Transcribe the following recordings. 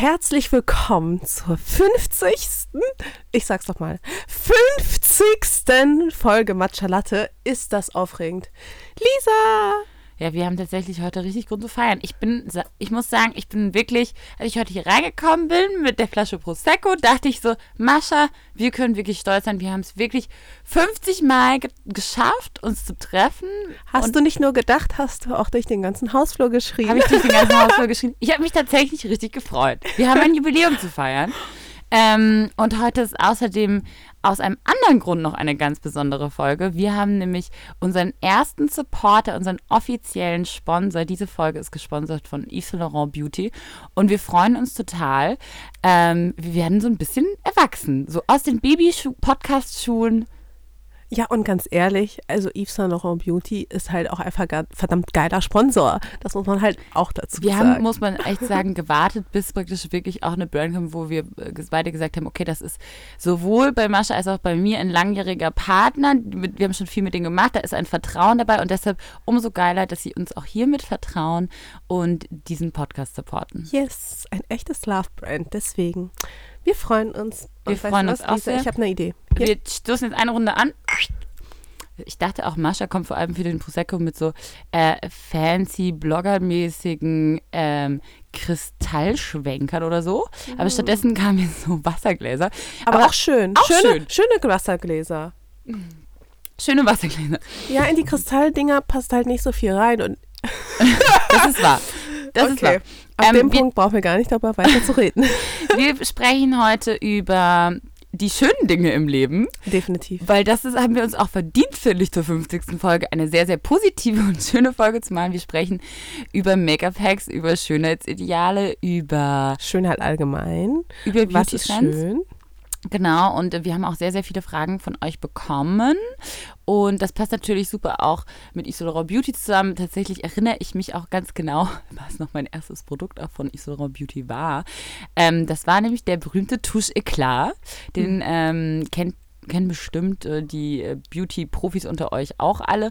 Herzlich willkommen zur 50. Ich sag's doch mal. 50. Folge Matcha Latte. Ist das aufregend? Lisa! Ja, wir haben tatsächlich heute richtig Grund zu feiern. Ich bin, ich muss sagen, ich bin wirklich, als ich heute hier reingekommen bin mit der Flasche Prosecco, dachte ich so, Mascha, wir können wirklich stolz sein. Wir haben es wirklich 50 Mal ge geschafft, uns zu treffen. Hast du nicht nur gedacht, hast du auch durch den ganzen Hausflur geschrieben? Habe ich durch den ganzen Hausflur geschrieben. Ich habe mich tatsächlich richtig gefreut. Wir haben ein Jubiläum zu feiern. Ähm, und heute ist außerdem aus einem anderen Grund noch eine ganz besondere Folge. Wir haben nämlich unseren ersten Supporter, unseren offiziellen Sponsor. Diese Folge ist gesponsert von Yves Saint Laurent Beauty. Und wir freuen uns total. Ähm, wir werden so ein bisschen erwachsen. So aus den Baby-Podcast-Schulen ja, und ganz ehrlich, also Yves Saint Laurent Beauty ist halt auch einfach verdammt geiler Sponsor. Das muss man halt auch dazu wir sagen. Wir haben, muss man echt sagen, gewartet, bis praktisch wirklich auch eine Brand kommt, wo wir äh, beide gesagt haben, okay, das ist sowohl bei Mascha als auch bei mir ein langjähriger Partner. Wir haben schon viel mit denen gemacht, da ist ein Vertrauen dabei und deshalb umso geiler, dass sie uns auch hiermit vertrauen und diesen Podcast supporten. Yes, ein echtes Love-Brand, deswegen. Wir freuen uns. Wir freuen uns auch sehr. Ich habe eine Idee. Hier. Wir stoßen jetzt eine Runde an. Ich dachte auch, Mascha kommt vor allem für den Prosecco mit so äh, fancy, bloggermäßigen ähm, Kristallschwenkern oder so. Mhm. Aber stattdessen kamen jetzt so Wassergläser. Aber, Aber auch schön. Auch schöne, schön. Schöne Wassergläser. Schöne Wassergläser. Ja, in die Kristalldinger passt halt nicht so viel rein. Und das ist wahr. Das okay. ist wahr. Ab ähm, dem Punkt brauchen wir gar nicht darüber weiter zu reden. wir sprechen heute über die schönen Dinge im Leben. Definitiv. Weil das ist, haben wir uns auch verdient, finde ich, zur 50. Folge. Eine sehr, sehr positive und schöne Folge zu machen. Wir sprechen über Make-up-Hacks, über Schönheitsideale, über Schönheit allgemein. Über Beauty Was ist schön? Genau, und wir haben auch sehr, sehr viele Fragen von euch bekommen. Und das passt natürlich super auch mit Isolera Beauty zusammen. Tatsächlich erinnere ich mich auch ganz genau, was noch mein erstes Produkt auch von Isolera Beauty war. Ähm, das war nämlich der berühmte Touche Eclat. Den mhm. ähm, kennt kennen bestimmt äh, die äh, Beauty-Profis unter euch auch alle.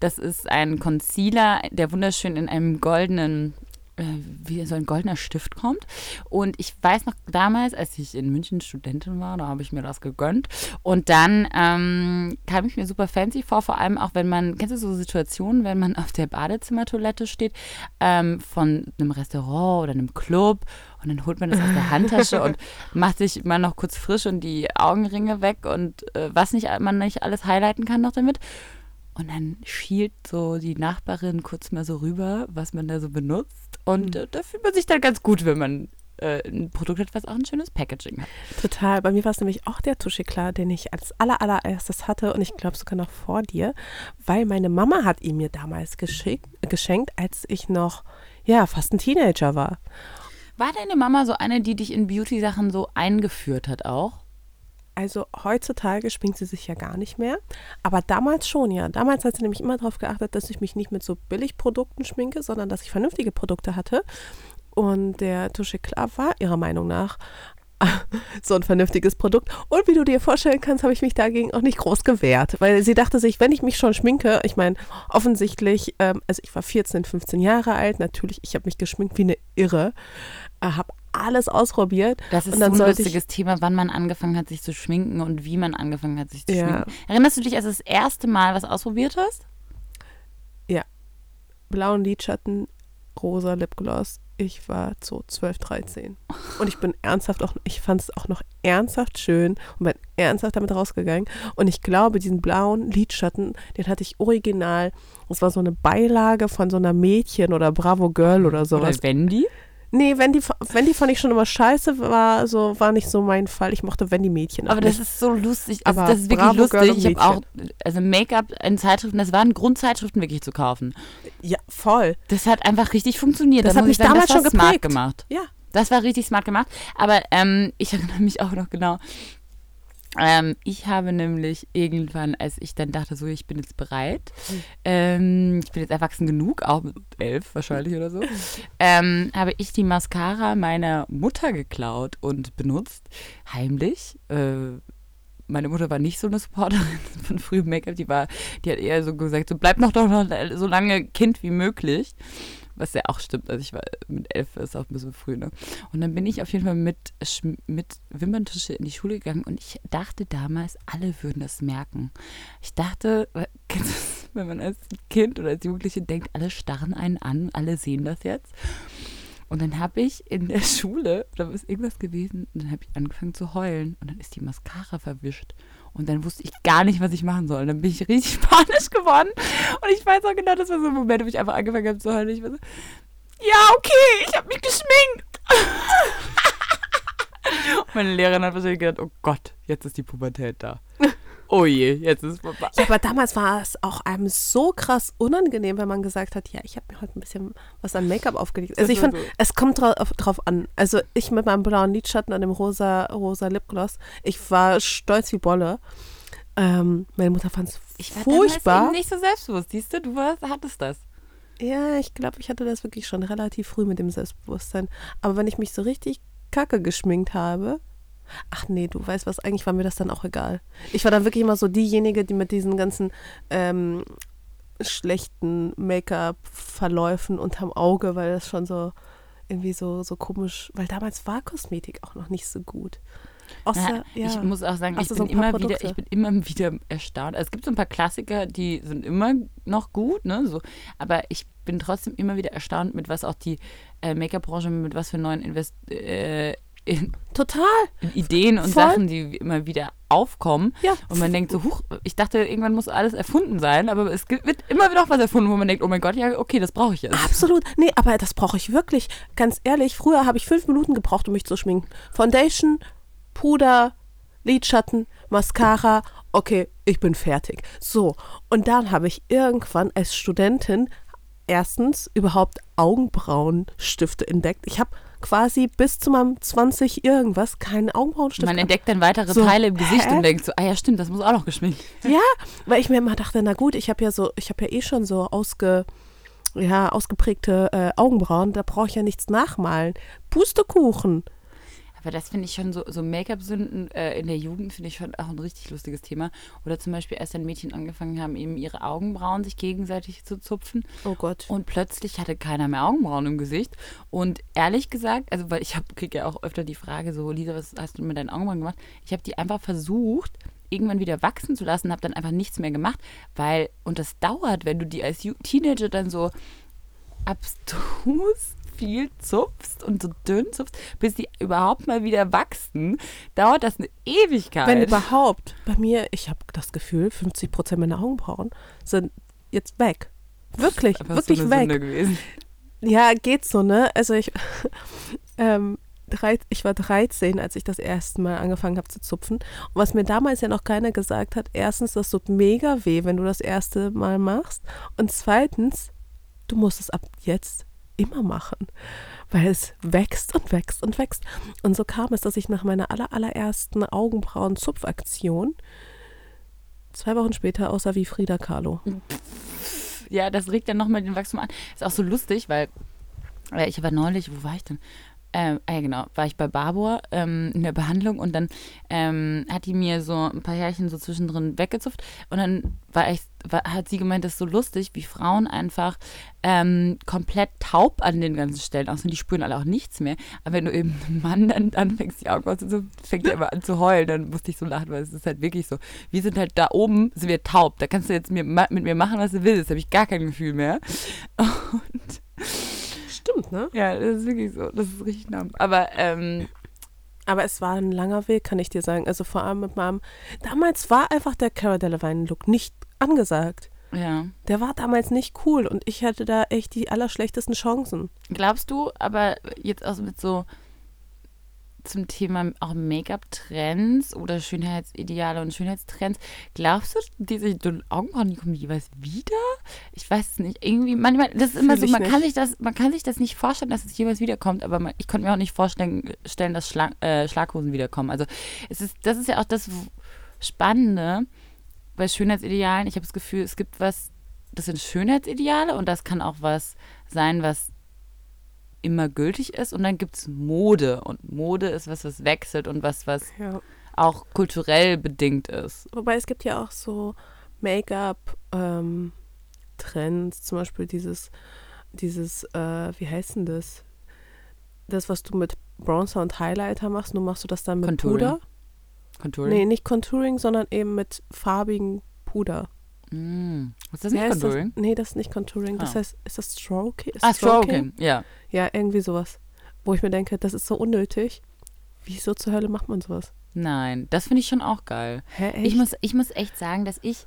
Das ist ein Concealer, der wunderschön in einem goldenen äh, wie so ein goldener Stift kommt. Und ich weiß noch damals, als ich in München Studentin war, da habe ich mir das gegönnt. Und dann ähm, kam ich mir super fancy vor, vor allem auch wenn man, kennst du so Situationen, wenn man auf der Badezimmertoilette steht, ähm, von einem Restaurant oder einem Club und dann holt man das aus der Handtasche und macht sich mal noch kurz frisch und die Augenringe weg und äh, was nicht man nicht alles highlighten kann noch damit. Und dann schielt so die Nachbarin kurz mal so rüber, was man da so benutzt. Und mhm. da fühlt man sich dann ganz gut, wenn man äh, ein Produkt hat, was auch ein schönes Packaging hat. Total. Bei mir war es nämlich auch der Toucheklar, den ich als aller, allererstes hatte und ich glaube sogar noch vor dir, weil meine Mama hat ihn mir damals geschickt, geschenkt, als ich noch, ja, fast ein Teenager war. War deine Mama so eine, die dich in Beauty-Sachen so eingeführt hat auch? Also heutzutage schminkt sie sich ja gar nicht mehr. Aber damals schon, ja. Damals hat sie nämlich immer darauf geachtet, dass ich mich nicht mit so Billigprodukten schminke, sondern dass ich vernünftige Produkte hatte. Und der Touche Klar war ihrer Meinung nach so ein vernünftiges Produkt. Und wie du dir vorstellen kannst, habe ich mich dagegen auch nicht groß gewehrt, weil sie dachte sich, wenn ich mich schon schminke, ich meine, offensichtlich, ähm, also ich war 14, 15 Jahre alt, natürlich, ich habe mich geschminkt wie eine Irre, habe alles ausprobiert. Das ist so ein lustiges Thema, wann man angefangen hat, sich zu schminken und wie man angefangen hat, sich zu ja. schminken. Erinnerst du dich, als du das erste Mal was ausprobiert hast? Ja. Blauen Lidschatten, rosa Lipgloss. Ich war so 12, 13. Und ich bin ernsthaft auch, ich fand es auch noch ernsthaft schön und bin ernsthaft damit rausgegangen. Und ich glaube, diesen blauen Lidschatten, den hatte ich original. Das war so eine Beilage von so einer Mädchen oder Bravo Girl oder sowas. Oder Wendy? Nee, Wendy, Wendy fand ich schon immer scheiße, war so war nicht so mein Fall. Ich mochte Wendy-Mädchen. Aber das ist so lustig. Also Aber das ist wirklich lustig. Ich habe auch, also Make-up in Zeitschriften, das waren Grundzeitschriften wirklich zu kaufen. Ja, voll. Das hat einfach richtig funktioniert. Das, das hat mich sagen, damals das schon geprägt. smart gemacht. Ja. Das war richtig smart gemacht. Aber ähm, ich erinnere mich auch noch genau, ähm, ich habe nämlich irgendwann, als ich dann dachte, so, ich bin jetzt bereit, ähm, ich bin jetzt erwachsen genug, auch mit elf wahrscheinlich oder so, ähm, habe ich die Mascara meiner Mutter geklaut und benutzt, heimlich. Äh, meine Mutter war nicht so eine Supporterin von frühem Make-up, die die hat eher so gesagt, so bleib noch doch noch so lange Kind wie möglich. Was ja auch stimmt. Also ich war mit elf ist auch ein bisschen früh, ne? Und dann bin ich auf jeden Fall mit, mit Wimperntusche in die Schule gegangen und ich dachte damals, alle würden das merken. Ich dachte, wenn man als Kind oder als Jugendliche denkt, alle starren einen an, alle sehen das jetzt. Und dann habe ich in der Schule, da ist irgendwas gewesen, und dann habe ich angefangen zu heulen und dann ist die Mascara verwischt. Und dann wusste ich gar nicht, was ich machen soll. Und dann bin ich richtig panisch geworden. Und ich weiß auch genau, das war so ein Moment, wo ich einfach angefangen habe zu heulen. Ich war so, ja, okay, ich habe mich geschminkt. Und meine Lehrerin hat wahrscheinlich gedacht, oh Gott, jetzt ist die Pubertät da. Oh je, jetzt ist es vorbei. Ja, aber damals war es auch einem so krass unangenehm, wenn man gesagt hat, ja, ich habe mir heute ein bisschen was an Make-up aufgelegt. Also ich finde, so. es kommt drauf, drauf, an. Also ich mit meinem blauen Lidschatten und dem rosa, rosa Lipgloss, ich war stolz wie Bolle. Ähm, meine Mutter fand es furchtbar. Ich nicht so selbstbewusst, siehst du, du warst, hattest das. Ja, ich glaube, ich hatte das wirklich schon relativ früh mit dem Selbstbewusstsein. Aber wenn ich mich so richtig kacke geschminkt habe, Ach nee, du weißt was, eigentlich war mir das dann auch egal. Ich war dann wirklich immer so diejenige, die mit diesen ganzen ähm, schlechten Make-up-Verläufen unterm Auge, weil das schon so irgendwie so, so komisch, weil damals war Kosmetik auch noch nicht so gut. Außer, ja, ich muss auch sagen, ich bin, so immer wieder, ich bin immer wieder erstaunt. Also es gibt so ein paar Klassiker, die sind immer noch gut, ne? So, aber ich bin trotzdem immer wieder erstaunt, mit was auch die äh, Make-up-Branche, mit was für neuen Invest äh, in, Total. In Ideen und Voll. Sachen, die immer wieder aufkommen. Ja. Und man denkt so, huch, ich dachte, irgendwann muss alles erfunden sein, aber es wird immer wieder auch was erfunden, wo man denkt, oh mein Gott, ja, okay, das brauche ich jetzt. Absolut. Nee, aber das brauche ich wirklich. Ganz ehrlich, früher habe ich fünf Minuten gebraucht, um mich zu schminken. Foundation, Puder, Lidschatten, Mascara, okay, ich bin fertig. So, und dann habe ich irgendwann als Studentin erstens überhaupt Augenbrauenstifte entdeckt. Ich habe quasi bis zu meinem 20 irgendwas keinen Augenbrauenstift. Man entdeckt dann weitere so, Teile im Gesicht hä? und denkt so, ah ja, stimmt, das muss auch noch geschminkt. Ja, weil ich mir immer dachte, na gut, ich habe ja so, ich habe ja eh schon so ausge, ja, ausgeprägte äh, Augenbrauen, da brauche ich ja nichts nachmalen. Pustekuchen. Aber das finde ich schon so, so Make-up-Sünden äh, in der Jugend finde ich schon auch ein richtig lustiges Thema. Oder zum Beispiel, erst ein Mädchen angefangen haben, eben ihre Augenbrauen sich gegenseitig zu zupfen. Oh Gott. Und plötzlich hatte keiner mehr Augenbrauen im Gesicht. Und ehrlich gesagt, also weil ich kriege ja auch öfter die Frage so, Lisa, was hast du mit deinen Augenbrauen gemacht? Ich habe die einfach versucht, irgendwann wieder wachsen zu lassen, habe dann einfach nichts mehr gemacht, weil, und das dauert, wenn du die als Teenager dann so abstrus viel zupfst und so dünn zupfst, bis die überhaupt mal wieder wachsen, dauert das eine Ewigkeit. Wenn überhaupt. Bei mir, ich habe das Gefühl, 50 Prozent meiner Augenbrauen sind jetzt weg. Wirklich, wirklich so weg. gewesen. Ja, geht so, ne? Also ich, ähm, ich war 13, als ich das erste Mal angefangen habe zu zupfen. Und was mir damals ja noch keiner gesagt hat, erstens, das tut mega weh, wenn du das erste Mal machst. Und zweitens, du musst es ab jetzt immer machen, weil es wächst und wächst und wächst. Und so kam es, dass ich nach meiner aller, allerersten Augenbrauen-Zupfaktion zwei Wochen später aussah wie Frida Kahlo. Ja, das regt dann nochmal den Wachstum an. Ist auch so lustig, weil ich war neulich, wo war ich denn? Ähm, äh, genau, war ich bei Barbour ähm, in der Behandlung und dann ähm, hat die mir so ein paar Härchen so zwischendrin weggezupft und dann war ich, war, hat sie gemeint, das ist so lustig, wie Frauen einfach ähm, komplett taub an den ganzen Stellen aussehen. Die spüren alle auch nichts mehr. Aber wenn du eben einem Mann dann anfängst, die Augen so fängt er immer an zu heulen, dann musste ich so lachen, weil es ist halt wirklich so. Wir sind halt da oben, sind wir taub. Da kannst du jetzt mit mir machen, was du willst. Da habe ich gar kein Gefühl mehr. Und stimmt, ne? Ja, das ist wirklich so. Das ist richtig nah. Aber, ähm, aber es war ein langer Weg, kann ich dir sagen. Also vor allem mit meinem. Damals war einfach der Cara Delevingne-Look nicht angesagt. Ja. Der war damals nicht cool und ich hatte da echt die allerschlechtesten Chancen. Glaubst du, aber jetzt auch mit so zum Thema auch Make-up-Trends oder Schönheitsideale und Schönheitstrends. Glaubst du, diese Augenbrauen, die kommen jeweils wieder? Ich weiß es nicht. Irgendwie, manchmal, das ist immer Fühl so, man kann, sich das, man kann sich das nicht vorstellen, dass es jeweils wiederkommt, aber man, ich konnte mir auch nicht vorstellen, stellen, dass Schlag, äh, Schlaghosen wiederkommen. Also es ist, das ist ja auch das Spannende bei Schönheitsidealen. Ich habe das Gefühl, es gibt was, das sind Schönheitsideale und das kann auch was sein, was immer gültig ist und dann gibt es Mode und Mode ist was, was wechselt und was, was ja. auch kulturell bedingt ist. Wobei es gibt ja auch so Make-up-Trends, ähm, zum Beispiel dieses dieses, äh, wie heißt denn das? Das, was du mit Bronzer und Highlighter machst, nur machst du das dann mit Contouring. Puder? Contouring? Nee, nicht Contouring, sondern eben mit farbigen Puder. Mm. Ist das nicht heißt Contouring? Das? Nee, das ist nicht Contouring. Das Ah. heißt, ist das Stroking? Ah, Stroking. Ja. Ja, irgendwie sowas. Wo ich mir denke, das ist so unnötig. Wieso zur Hölle macht man sowas? Nein, das finde ich schon auch geil. Hä, echt? Ich muss, ich muss echt sagen, dass ich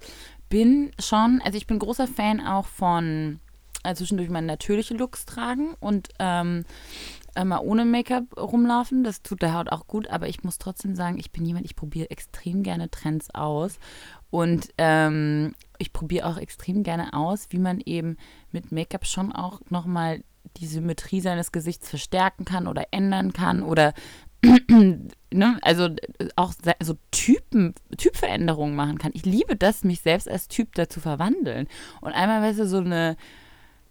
bin schon, also ich bin großer Fan auch von äh, zwischendurch mal natürliche Looks tragen und ähm, äh, mal ohne Make-up rumlaufen. Das tut der Haut auch gut, aber ich muss trotzdem sagen, ich bin jemand, ich probiere extrem gerne Trends aus und ähm, ich probiere auch extrem gerne aus, wie man eben mit Make-up schon auch nochmal die Symmetrie seines Gesichts verstärken kann oder ändern kann oder ne, also auch so Typen, Typveränderungen machen kann. Ich liebe das, mich selbst als Typ dazu verwandeln. Und einmal, weißt du, so eine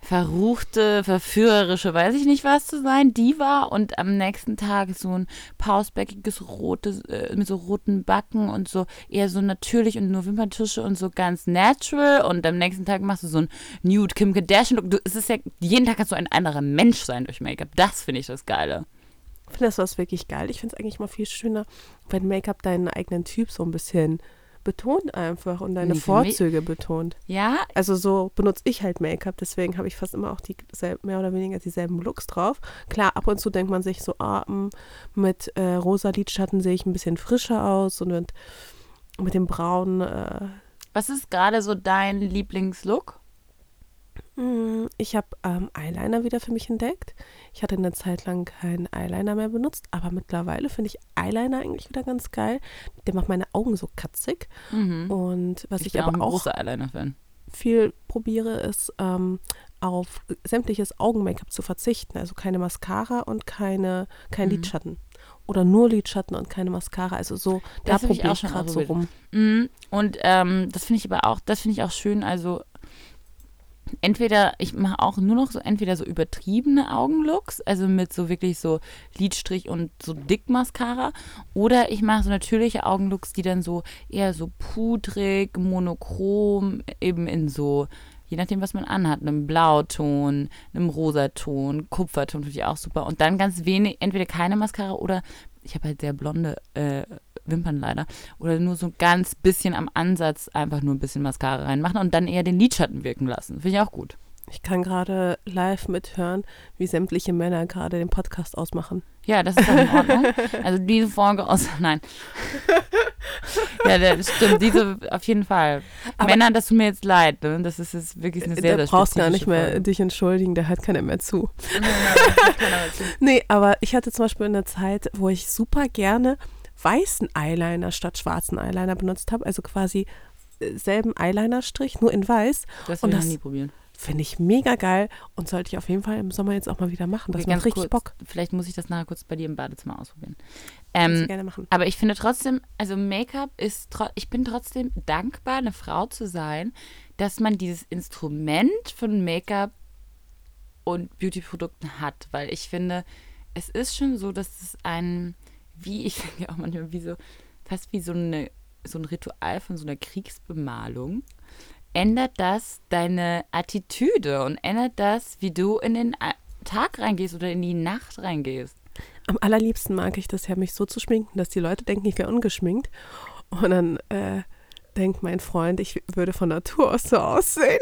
verruchte, verführerische, weiß ich nicht was zu sein, die war und am nächsten Tag so ein pausbäckiges rotes, äh, mit so roten Backen und so eher so natürlich und nur Wimperntusche und so ganz natural und am nächsten Tag machst du so ein Nude Kim Kardashian Look. Du, es ist ja, jeden Tag kannst du ein anderer Mensch sein durch Make-up. Das finde ich das Geile. Ich finde das was wirklich geil. Ich finde es eigentlich mal viel schöner, wenn Make-up deinen eigenen Typ so ein bisschen betont einfach und deine Nee, Vorzüge betont. Ja, Also so benutze ich halt Make-up, deswegen habe ich fast immer auch die mehr oder weniger dieselben Looks drauf. Klar, ab und zu denkt man sich so, ah, mit äh, rosa Lidschatten sehe ich ein bisschen frischer aus und mit, mit dem braunen äh, was ist gerade so dein Lieblingslook? Mm, Ich habe ähm, Eyeliner wieder für mich entdeckt. Ich hatte eine Zeit lang keinen Eyeliner mehr benutzt, aber mittlerweile finde ich Eyeliner eigentlich wieder ganz geil. Der macht meine Augen so katzig. Mhm. Und was ich, bin aber ein auch großer Eyeliner-Fan. viel probiere, ist ähm, auf sämtliches Augen-Make-up zu verzichten. Also keine Mascara und keine, kein Mhm. Lidschatten. Oder nur Lidschatten und keine Mascara. Also so, da Das ich probiere auch ich schon gerade so ausprobiert. rum. Mhm. Und ähm, das finde ich aber auch, das finde ich auch schön. Also entweder, ich mache auch nur noch so entweder so übertriebene Augenlooks, also mit so wirklich so Lidstrich und so Dick-Mascara, oder ich mache so natürliche Augenlooks, die dann so eher so pudrig, monochrom, eben in so, je nachdem, was man anhat, einem Blauton, einem Rosaton, Kupferton finde ich auch super. Und dann ganz wenig, entweder keine Mascara oder ich habe halt sehr blonde äh, Wimpern leider. Oder nur so ein ganz bisschen am Ansatz einfach nur ein bisschen Mascara reinmachen und dann eher den Lidschatten wirken lassen. Finde ich auch gut. Ich kann gerade live mithören, wie sämtliche Männer gerade den Podcast ausmachen. Ja, das ist auch in Ordnung. Also diese Folge aus. Nein. Ja, das stimmt. Diese auf jeden Fall. Aber- Männer, das tut mir jetzt leid. Ne? Das ist jetzt wirklich eine sehr, da sehr brauchst gar nicht mehr Folge. dich entschuldigen, da hört keiner mehr zu. Nein, nein, das hört keiner mehr zu. Nee, aber ich hatte zum Beispiel eine Zeit, wo ich super gerne weißen Eyeliner statt schwarzen Eyeliner benutzt habe. Also quasi äh, selben Eyelinerstrich, nur in weiß. Das Und will ich noch das- nie probieren. Finde ich mega geil und sollte ich auf jeden Fall im Sommer jetzt auch mal wieder machen. Das Okay, macht richtig kurz, Bock. Vielleicht muss ich das nachher kurz bei dir im Badezimmer ausprobieren. Ähm, gerne machen. Aber ich finde trotzdem, also Make-up ist, ich bin trotzdem dankbar, eine Frau zu sein, dass man dieses Instrument von Make-up und Beauty-Produkten hat, weil ich finde, es ist schon so, dass es ein, wie ich finde auch manchmal wie so, fast wie so eine so ein Ritual von so einer Kriegsbemalung. Ändert das deine Attitüde und ändert das, wie du in den Tag reingehst oder in die Nacht reingehst. Am allerliebsten mag ich das ja, mich so zu schminken, dass die Leute denken, ich wäre ungeschminkt. Und dann äh, denkt mein Freund, ich würde von Natur aus so aussehen.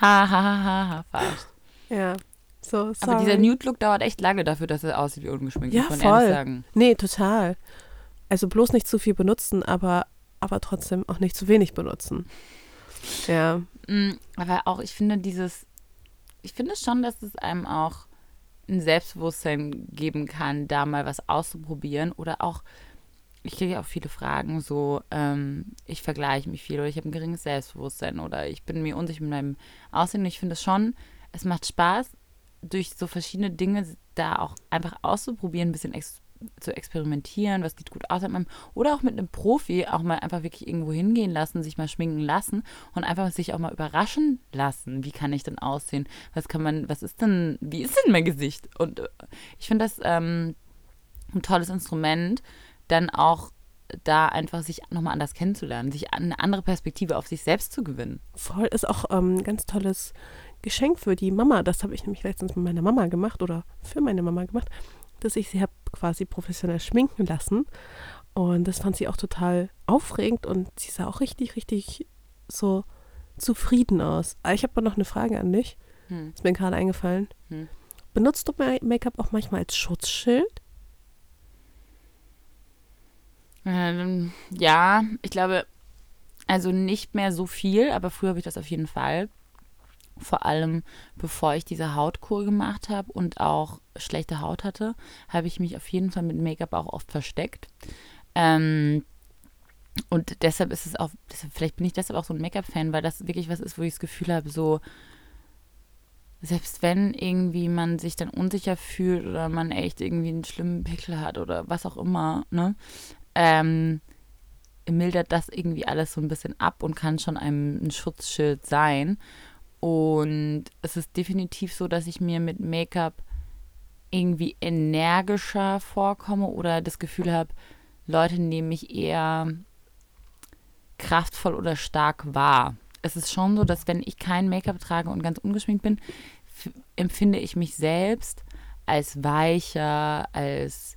Ha, ha, ha, ha, verarscht. Ja, so, sorry. Aber dieser Nude-Look dauert echt lange dafür, dass er aussieht wie ungeschminkt. Ja, muss man voll. ehrlich sagen. Nee, total. Also bloß nicht zu viel benutzen, aber, aber trotzdem auch nicht zu wenig benutzen. Ja. Mm, Aber auch, ich finde dieses, ich finde schon, dass es einem auch ein Selbstbewusstsein geben kann, da mal was auszuprobieren oder auch, ich kriege auch viele Fragen, so, ähm, ich vergleiche mich viel oder ich habe ein geringes Selbstbewusstsein oder ich bin mir unsicher mit meinem Aussehen und ich finde es schon, es macht Spaß, durch so verschiedene Dinge da auch einfach auszuprobieren, ein bisschen ex zu experimentieren, was sieht gut aus an meinem, oder auch mit einem Profi auch mal einfach wirklich irgendwo hingehen lassen, sich mal schminken lassen und einfach sich auch mal überraschen lassen. Wie kann ich denn aussehen? Was kann man, was ist denn, wie ist denn mein Gesicht? Und äh, ich finde das ähm, ein tolles Instrument, dann auch da einfach sich nochmal anders kennenzulernen, sich eine andere Perspektive auf sich selbst zu gewinnen. Voll ist auch ähm, ein ganz tolles Geschenk für die Mama, das habe ich nämlich letztens mit meiner Mama gemacht oder für meine Mama gemacht, dass ich sie habe quasi professionell schminken lassen. Und das fand sie auch total aufregend und sie sah auch richtig, richtig so zufrieden aus. Aber ich habe noch eine Frage an dich. Hm. Ist mir gerade eingefallen. Hm. Benutzt du Make-up auch manchmal als Schutzschild? Ähm, ja, ich glaube, also nicht mehr so viel, aber früher habe ich das auf jeden Fall. Vor allem bevor ich diese Hautkur gemacht habe und auch schlechte Haut hatte, habe ich mich auf jeden Fall mit Make-up auch oft versteckt. Ähm, und deshalb ist es auch, deshalb, vielleicht bin ich deshalb auch so ein Make-up-Fan, weil das wirklich was ist, wo ich das Gefühl habe, so, selbst wenn irgendwie man sich dann unsicher fühlt oder man echt irgendwie einen schlimmen Pickel hat oder was auch immer, ne, ähm, mildert das irgendwie alles so ein bisschen ab und kann schon einem ein Schutzschild sein. Und es ist definitiv so, dass ich mir mit Make-up irgendwie energischer vorkomme oder das Gefühl habe, Leute nehmen mich eher kraftvoll oder stark wahr. Es ist schon so, dass wenn ich kein Make-up trage und ganz ungeschminkt bin, empfinde ich mich selbst als weicher, als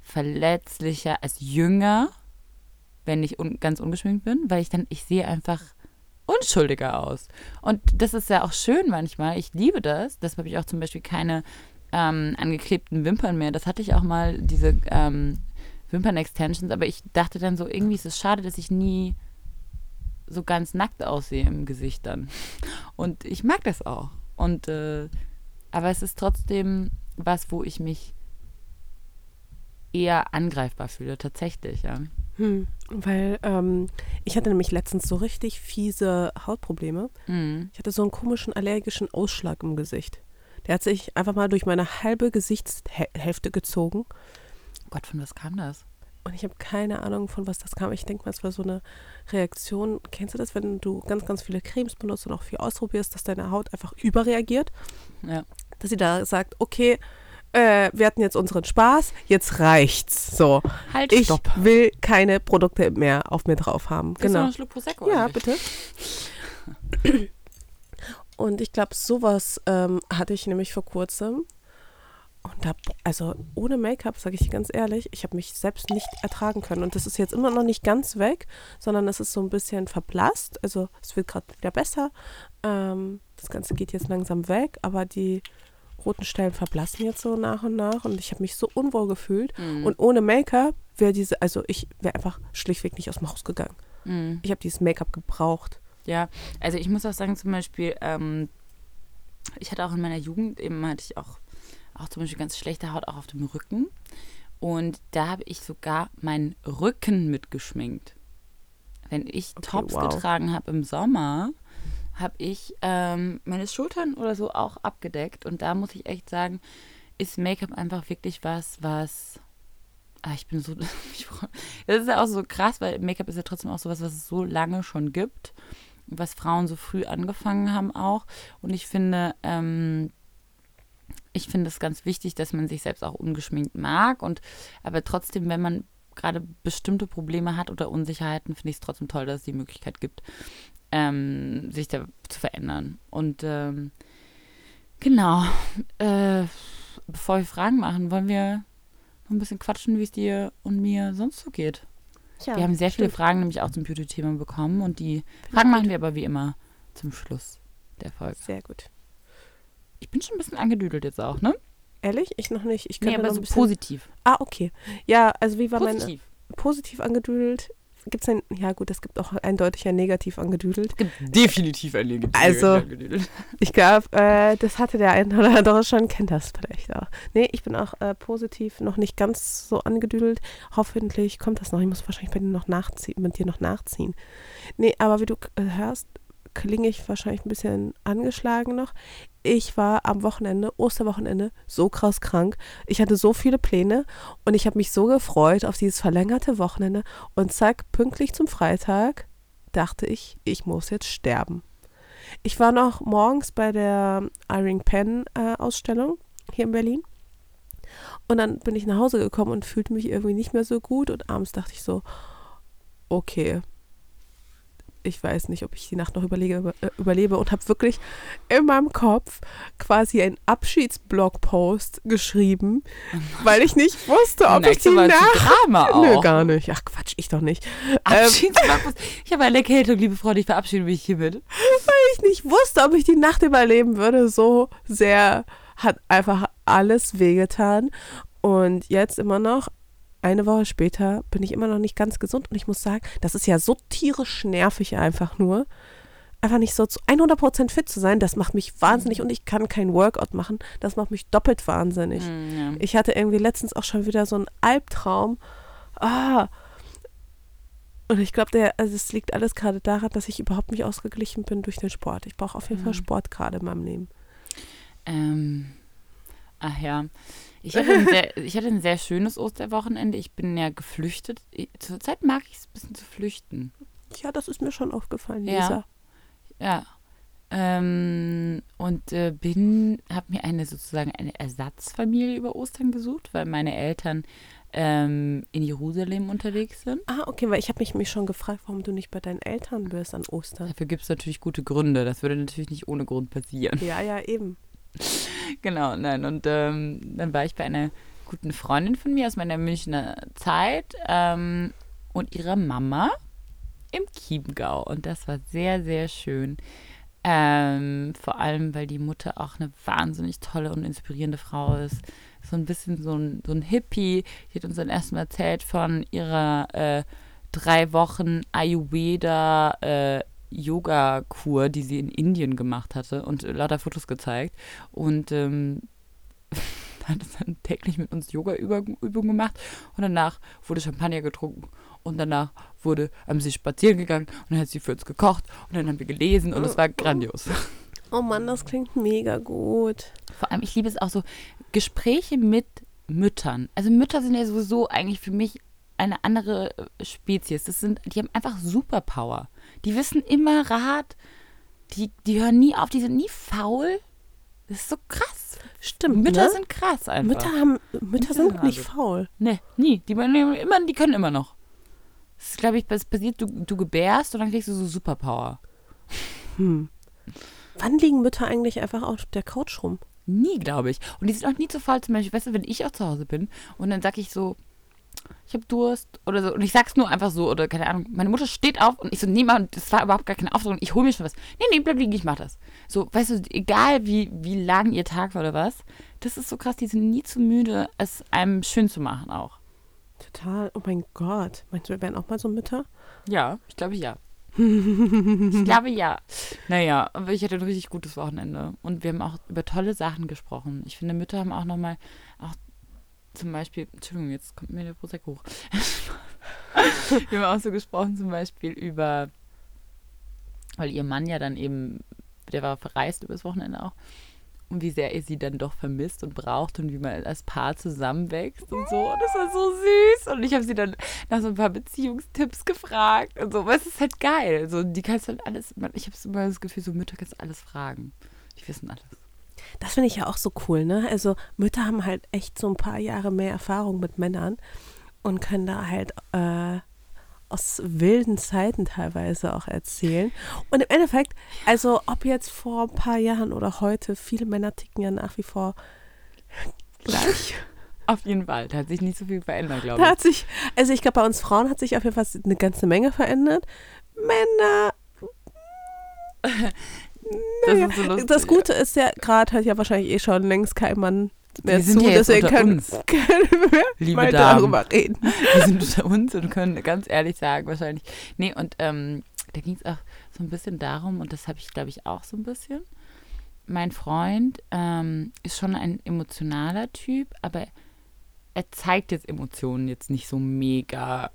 verletzlicher, als jünger, wenn ich un ganz ungeschminkt bin, weil ich dann, ich sehe einfach unschuldiger aus. Und das ist ja auch schön manchmal. Ich liebe das. Deshalb habe ich auch zum Beispiel keine ähm, angeklebten Wimpern mehr. Das hatte ich auch mal, diese ähm, Wimpern-Extensions, aber ich dachte dann so, irgendwie ist es schade, dass ich nie so ganz nackt aussehe im Gesicht dann. Und ich mag das auch. Und äh, aber es ist trotzdem was, wo ich mich eher angreifbar fühle, tatsächlich, ja. Hm, weil ähm, ich hatte nämlich letztens so richtig fiese Hautprobleme. Mhm. Ich hatte so einen komischen allergischen Ausschlag im Gesicht. Der hat sich einfach mal durch meine halbe Gesichtshälfte gezogen. Gott, von was kam das? Und ich habe keine Ahnung, von was das kam. Ich denke mal, es war so eine Reaktion. Kennst du das, wenn du ganz, ganz viele Cremes benutzt und auch viel ausprobierst, dass deine Haut einfach überreagiert? Ja. Dass sie da sagt, okay, äh, wir hatten jetzt unseren Spaß, jetzt reicht's. So. Halt, ich stopp. will keine Produkte mehr auf mir drauf haben. Willst genau. Noch einen Schluck Prosecco ja, bitte. Und ich glaube, sowas ähm, hatte ich nämlich vor kurzem. Und da, also ohne Make-up, sage ich dir ganz ehrlich, ich habe mich selbst nicht ertragen können. Und das ist jetzt immer noch nicht ganz weg, sondern es ist so ein bisschen verblasst. Also es wird gerade wieder besser. Ähm, das Ganze geht jetzt langsam weg, aber die roten Stellen verblassen jetzt so nach und nach und ich habe mich so unwohl gefühlt. Mhm. Und ohne Make-up wäre diese, also ich wäre einfach schlichtweg nicht aus dem Haus gegangen. Mhm. Ich habe dieses Make-up gebraucht. Ja, also ich muss auch sagen, zum Beispiel, ähm, ich hatte auch in meiner Jugend eben hatte ich auch, auch zum Beispiel ganz schlechte Haut auch auf dem Rücken. Und da habe ich sogar meinen Rücken mitgeschminkt. Wenn ich okay, Tops wow. getragen habe im Sommer, habe ich ähm, meine Schultern oder so auch abgedeckt. Und da muss ich echt sagen, ist Make-up einfach wirklich was, was. Ah, ich bin so. das ist ja auch so krass, weil Make-up ist ja trotzdem auch so was, was es so lange schon gibt. Was Frauen so früh angefangen haben auch. Und ich finde, ähm, ich finde es ganz wichtig, dass man sich selbst auch ungeschminkt mag. Und aber trotzdem, wenn man gerade bestimmte Probleme hat oder Unsicherheiten, finde ich es trotzdem toll, dass es die Möglichkeit gibt, ähm, sich da zu verändern. Und ähm, genau, äh, bevor wir Fragen machen, wollen wir noch ein bisschen quatschen, wie es dir und mir sonst so geht. Ja, wir haben sehr stimmt. viele Fragen nämlich auch zum Beauty-Thema bekommen und die Fragen machen wir aber wie immer zum Schluss der Folge. Sehr gut. Ich bin schon ein bisschen angedüdelt jetzt auch, ne? Ehrlich? Ich noch nicht. Ich könnte nee, aber so positiv. Ah, okay. Ja, also wie war positiv. meine... Positiv angedüdelt. Gibt es ein, ja gut, es gibt auch eindeutig ein Negativ angedüdelt. Definitiv ein Negativ also, angedüdelt. Ich glaube, äh, das hatte der eine oder andere schon, kennt das vielleicht auch. Nee, ich bin auch äh, positiv noch nicht ganz so angedüdelt. Hoffentlich kommt das noch. Ich muss wahrscheinlich bei dir noch nachziehen, mit dir noch nachziehen. Nee, aber wie du äh, hörst, klinge ich wahrscheinlich ein bisschen angeschlagen noch. Ich war am Wochenende, Osterwochenende, so krass krank. Ich hatte so viele Pläne und ich habe mich so gefreut auf dieses verlängerte Wochenende. Und zack, pünktlich zum Freitag dachte ich, ich muss jetzt sterben. Ich war noch morgens bei der Irene Penn äh, Ausstellung hier in Berlin. Und dann bin ich nach Hause gekommen und fühlte mich irgendwie nicht mehr so gut. Und abends dachte ich so, okay, ich weiß nicht, ob ich die Nacht noch überlege, äh, überlebe und habe wirklich in meinem Kopf quasi einen Abschiedsblogpost geschrieben, weil ich nicht wusste, ob ich die Nacht... Drama auch. Nö, gar nicht. Ach Quatsch, ich doch nicht. Ähm, Abschiedsblogpost. ich habe eine Erkältung, liebe Freunde, ich verabschiede mich hiermit. Weil ich nicht wusste, ob ich die Nacht überleben würde. So sehr hat einfach alles wehgetan. Und jetzt immer noch, eine Woche später, bin ich immer noch nicht ganz gesund. Und ich muss sagen, das ist ja so tierisch nervig einfach nur. Einfach nicht so zu 100% fit zu sein, das macht mich wahnsinnig und ich kann kein Workout machen. Das macht mich doppelt wahnsinnig. Mm, ja. Ich hatte irgendwie letztens auch schon wieder so einen Albtraum. Ah. Und ich glaube, also es liegt alles gerade daran, dass ich überhaupt nicht ausgeglichen bin durch den Sport. Ich brauche auf jeden Fall Mhm. Sport gerade in meinem Leben. Ähm, ach ja. Ich hatte, ein sehr, ich hatte ein sehr schönes Osterwochenende. Ich bin ja geflüchtet. Zurzeit mag ich es ein bisschen zu flüchten. Ja, das ist mir schon aufgefallen, Ja. Lisa. Ja. Ähm, und äh, bin, habe mir eine sozusagen eine Ersatzfamilie über Ostern gesucht, weil meine Eltern ähm, in Jerusalem unterwegs sind. Ah, okay, weil ich habe mich, mich schon gefragt, warum du nicht bei deinen Eltern bist an Ostern. Dafür gibt es natürlich gute Gründe. Das würde natürlich nicht ohne Grund passieren. Ja, ja, eben. Genau, nein. Und ähm, dann war ich bei einer guten Freundin von mir aus meiner Münchner Zeit ähm, und ihrer Mama im Chiemgau. Und das war sehr, sehr schön. Ähm, vor allem, weil die Mutter auch eine wahnsinnig tolle und inspirierende Frau ist. So ein bisschen so ein, so ein Hippie. Die hat uns dann erstmal erzählt von ihrer äh, drei Wochen Ayurveda äh, Yoga-Kur, die sie in Indien gemacht hatte und lauter Fotos gezeigt. Und ähm, hat dann täglich mit uns Yoga-Übungen gemacht und danach wurde Champagner getrunken und danach wurde, haben sie spazieren gegangen und dann hat sie für uns gekocht und dann haben wir gelesen und es war grandios. Oh Mann, das klingt mega gut. Vor allem, ich liebe es auch so, Gespräche mit Müttern. Also Mütter sind ja sowieso eigentlich für mich eine andere äh, Spezies. Das sind, die haben einfach Superpower. Die wissen immer Rat, die, die hören nie auf, die sind nie faul. Das ist so krass. Stimmt, Mütter ne? sind krass einfach. Mütter haben Mütter sind nicht faul. Ne, nie. Die, immer, die können immer noch. Das ist, glaube ich, was passiert, du, du gebärst und dann kriegst du so Superpower. Hm. Wann liegen Mütter eigentlich einfach auf der Couch rum? Nie, glaube ich. Und die sind auch nie zu faul. Zum Beispiel, weißt du, wenn ich auch zu Hause bin und dann sag ich so, ich habe Durst oder so. Und ich sag's nur einfach so oder keine Ahnung. Meine Mutter steht auf und ich so, nee, Mann, das war überhaupt gar keine Aufforderung. Ich hole mir schon was. Nee, nee, bleib liegen, ich mach das. So, weißt du, egal wie, wie lang ihr Tag war oder was, das ist so krass. Die sind nie zu müde, es einem schön zu machen auch. Total. Oh mein Gott. Meinst du, wir wären auch mal so Mütter? Ja, ich glaube ja. ich glaube ja. Naja, aber ich hatte ein richtig gutes Wochenende. Und wir haben auch über tolle Sachen gesprochen. Ich finde, Mütter haben auch nochmal, auch zum Beispiel, Entschuldigung, jetzt kommt mir der Prosecco hoch. wir haben auch so gesprochen, zum Beispiel über, weil ihr Mann ja dann eben, der war verreist übers Wochenende auch. Und wie sehr ihr sie dann doch vermisst und braucht und wie man als Paar zusammenwächst und so. Und das war so süß. Und ich habe sie dann nach so ein paar Beziehungstipps gefragt und so. Aber es ist halt geil. So, die kannst halt alles, ich habe immer das Gefühl, so Mütter kannst alles fragen. Die wissen alles. Das finde ich ja auch so cool, ne? Also Mütter haben halt echt so ein paar Jahre mehr Erfahrung mit Männern und können da halt äh, aus wilden Zeiten teilweise auch erzählen. Und im Endeffekt, also ob jetzt vor ein paar Jahren oder heute, viele Männer ticken ja nach wie vor gleich. Auf jeden Fall. Da hat sich nicht so viel verändert, glaube Da ich. hat sich, also ich glaube, bei uns Frauen hat sich auf jeden Fall eine ganze Menge verändert. Männer. Das naja, ist so das Gute ist ja, gerade hat ja wahrscheinlich eh schon längst kein Mann mehr Wir sind zu, ja jetzt deswegen können, uns, können wir liebe weiter Damen. darüber reden. Wir sind unter uns und können ganz ehrlich sagen, wahrscheinlich. Nee, und ähm, da ging es auch so ein bisschen darum, und das habe ich, glaube ich, auch so ein bisschen. Mein Freund ähm, ist schon ein emotionaler Typ, aber er zeigt jetzt Emotionen jetzt nicht so mega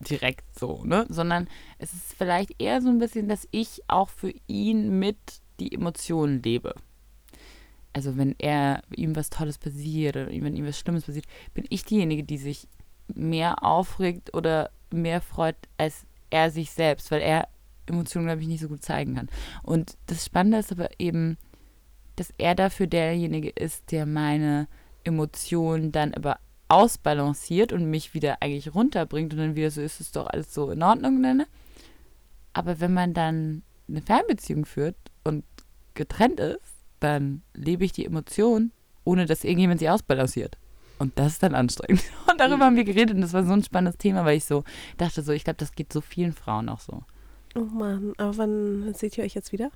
direkt so, ne? Sondern es ist vielleicht eher so ein bisschen, dass ich auch für ihn mit die Emotionen lebe. Also wenn er ihm was Tolles passiert oder wenn ihm was Schlimmes passiert, bin ich diejenige, die sich mehr aufregt oder mehr freut als er sich selbst, weil er Emotionen, glaube ich, nicht so gut zeigen kann. Und das Spannende ist aber eben, dass er dafür derjenige ist, der meine Emotionen dann aber ausbalanciert und mich wieder eigentlich runterbringt und dann wieder so ist es doch alles so in Ordnung nenne. Aber wenn man dann eine Fernbeziehung führt und getrennt ist, dann lebe ich die Emotion, ohne dass irgendjemand sie ausbalanciert. Und das ist dann anstrengend. Und darüber haben wir geredet und das war so ein spannendes Thema, weil ich so dachte, so, ich glaube, das geht so vielen Frauen auch so. Oh Mann, aber wann seht ihr euch jetzt wieder?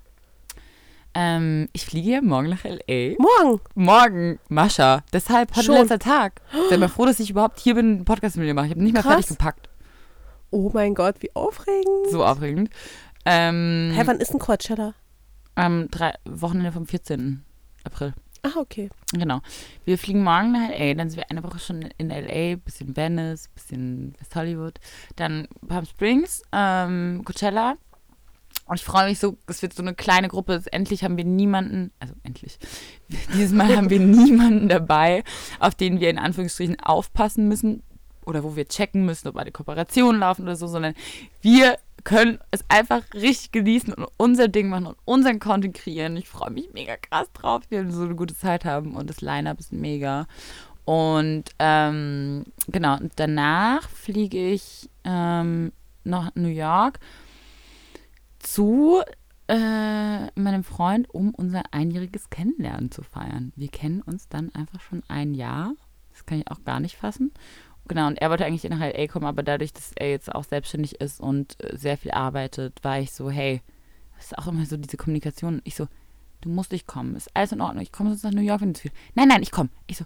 Ähm, ich fliege ja morgen nach L.A. Morgen! Morgen, Mascha. Deshalb heute Schon. letzter Tag. Sei mal froh, dass ich überhaupt hier bin, einen Podcast mit dir mache. Ich habe nicht mal Krass. fertig gepackt. Oh mein Gott, wie aufregend. So aufregend. Ähm, Hä, wann ist ein Coachella? am drei, Wochenende vom 14. April. Ah, okay. Genau. Wir fliegen morgen nach L.A., dann sind wir eine Woche schon in L.A., bisschen Venice, bisschen West Hollywood, dann Palm Springs, ähm, Coachella. Und ich freue mich so, es wird so eine kleine Gruppe. Endlich haben wir niemanden, also endlich, dieses Mal haben wir niemanden dabei, auf den wir in Anführungsstrichen aufpassen müssen oder wo wir checken müssen, ob alle Kooperationen laufen oder so, sondern wir können es einfach richtig genießen und unser Ding machen und unseren Content kreieren. Ich freue mich mega krass drauf. Wir werden so eine gute Zeit haben und das Line-Up ist mega. Und ähm, genau, danach fliege ich ähm, nach New York zu äh, meinem Freund, um unser einjähriges Kennenlernen zu feiern. Wir kennen uns dann einfach schon ein Jahr. Das kann ich auch gar nicht fassen. Genau, und er wollte eigentlich nach LA kommen, aber dadurch, dass er jetzt auch selbstständig ist und äh, sehr viel arbeitet, war ich so, hey, das ist auch immer so diese Kommunikation. Ich so, du musst nicht kommen, ist alles in Ordnung. Ich komme sonst nach New York, wenn es viel. Nein, nein, ich komme. Ich so,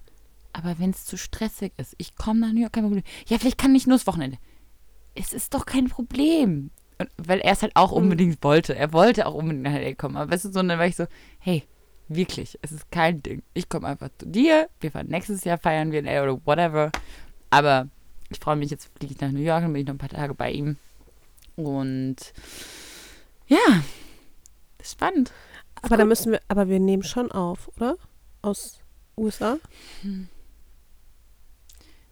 aber wenn es zu stressig ist, ich komme nach New York, kein Problem. Ja, vielleicht kann ich nur das Wochenende. Es ist doch kein Problem. Weil er es halt auch unbedingt wollte. Er wollte auch unbedingt nach LA kommen. Aber weißt du, so, und dann war ich so, hey, wirklich, es ist kein Ding. Ich komme einfach zu dir. Wir fahren nächstes Jahr feiern wir in LA oder whatever. Aber ich freue mich, jetzt fliege ich nach New York und bin ich noch ein paar Tage bei ihm. Und ja, das ist spannend. Aber da müssen wir, aber wir nehmen schon auf, oder? Aus USA?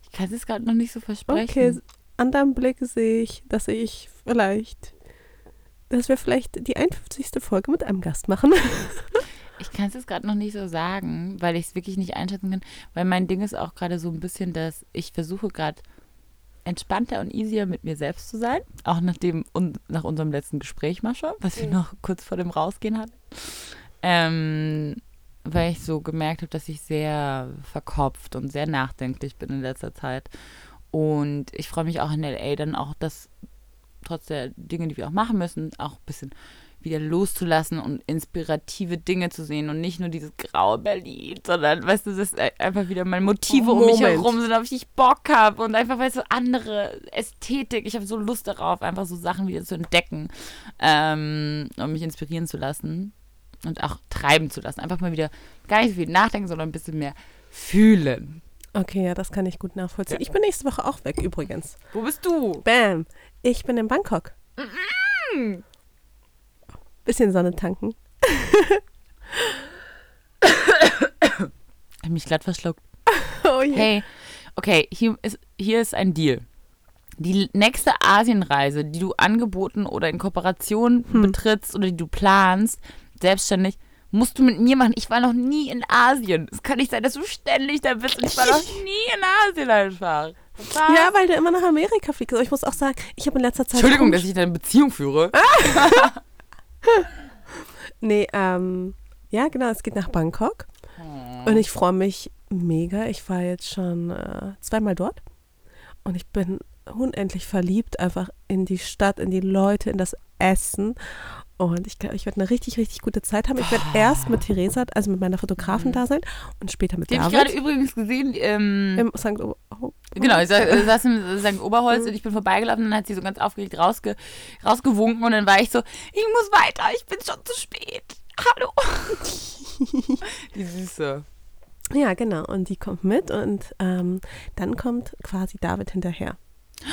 Ich kann es jetzt gerade noch nicht so versprechen. Okay, an deinem Blick sehe ich, dass ich vielleicht, dass wir vielleicht die 51. Folge mit einem Gast machen. Ich kann es jetzt gerade noch nicht so sagen, weil ich es wirklich nicht einschätzen kann. Weil mein Ding ist auch gerade so ein bisschen, dass ich versuche gerade entspannter und easier mit mir selbst zu sein. Auch nach, dem, un, nach unserem letzten Gespräch, Mascha, was wir Mhm. noch kurz vor dem Rausgehen hatten. Ähm, weil ich so gemerkt habe, dass ich sehr verkopft und sehr nachdenklich bin in letzter Zeit. Und ich freue mich auch in LA dann auch, dass trotz der Dinge, die wir auch machen müssen, auch ein bisschen wieder loszulassen und inspirative Dinge zu sehen und nicht nur dieses graue Berlin, sondern, weißt du, das ist einfach wieder mal Motive um mich herum sind, auf die ich Bock habe und einfach, weißt du, andere Ästhetik. Ich habe so Lust darauf, einfach so Sachen wieder zu entdecken ähm, und mich inspirieren zu lassen und auch treiben zu lassen. Einfach mal wieder gar nicht so viel nachdenken, sondern ein bisschen mehr fühlen. Okay, ja, das kann ich gut nachvollziehen. Ich bin nächste Woche auch weg übrigens. Wo bist du? Bam. Ich bin in Bangkok. Bisschen Sonne tanken. Ich habe mich glatt verschluckt. Oh je. Hey, okay, hier ist, hier ist ein Deal. Die nächste Asienreise, die du angeboten oder in Kooperation Hm. betrittst oder die du planst, selbstständig, musst du mit mir machen. Ich war noch nie in Asien. Es kann nicht sein, dass du ständig da bist und ich war noch nie in Asien einfach. Was? Ja, weil du immer nach Amerika fliegst. Aber ich muss auch sagen, ich habe in letzter Zeit. Entschuldigung, dass ich da eine Beziehung führe. Nee, ähm, ja, genau, es geht nach Bangkok. Oh. Und ich freue mich mega. Ich war jetzt schon äh, zweimal dort. Und ich bin unendlich verliebt einfach in die Stadt, in die Leute, in das Essen. Und ich glaube, ich werde eine richtig, richtig gute Zeit haben. Ich werde erst mit Theresa, also mit meiner Fotografin da sein und später mit Die habe ich gerade David. übrigens gesehen. Ähm, Im St. O oh, Genau, ich äh, saß in St. Oberholz und ich bin vorbeigelaufen und dann hat sie so ganz aufgeregt rausge rausgewunken und dann war ich so, ich muss weiter, ich bin schon zu spät. Hallo. Die Süße. Ja, genau. Und die kommt mit und ähm, dann kommt quasi David hinterher.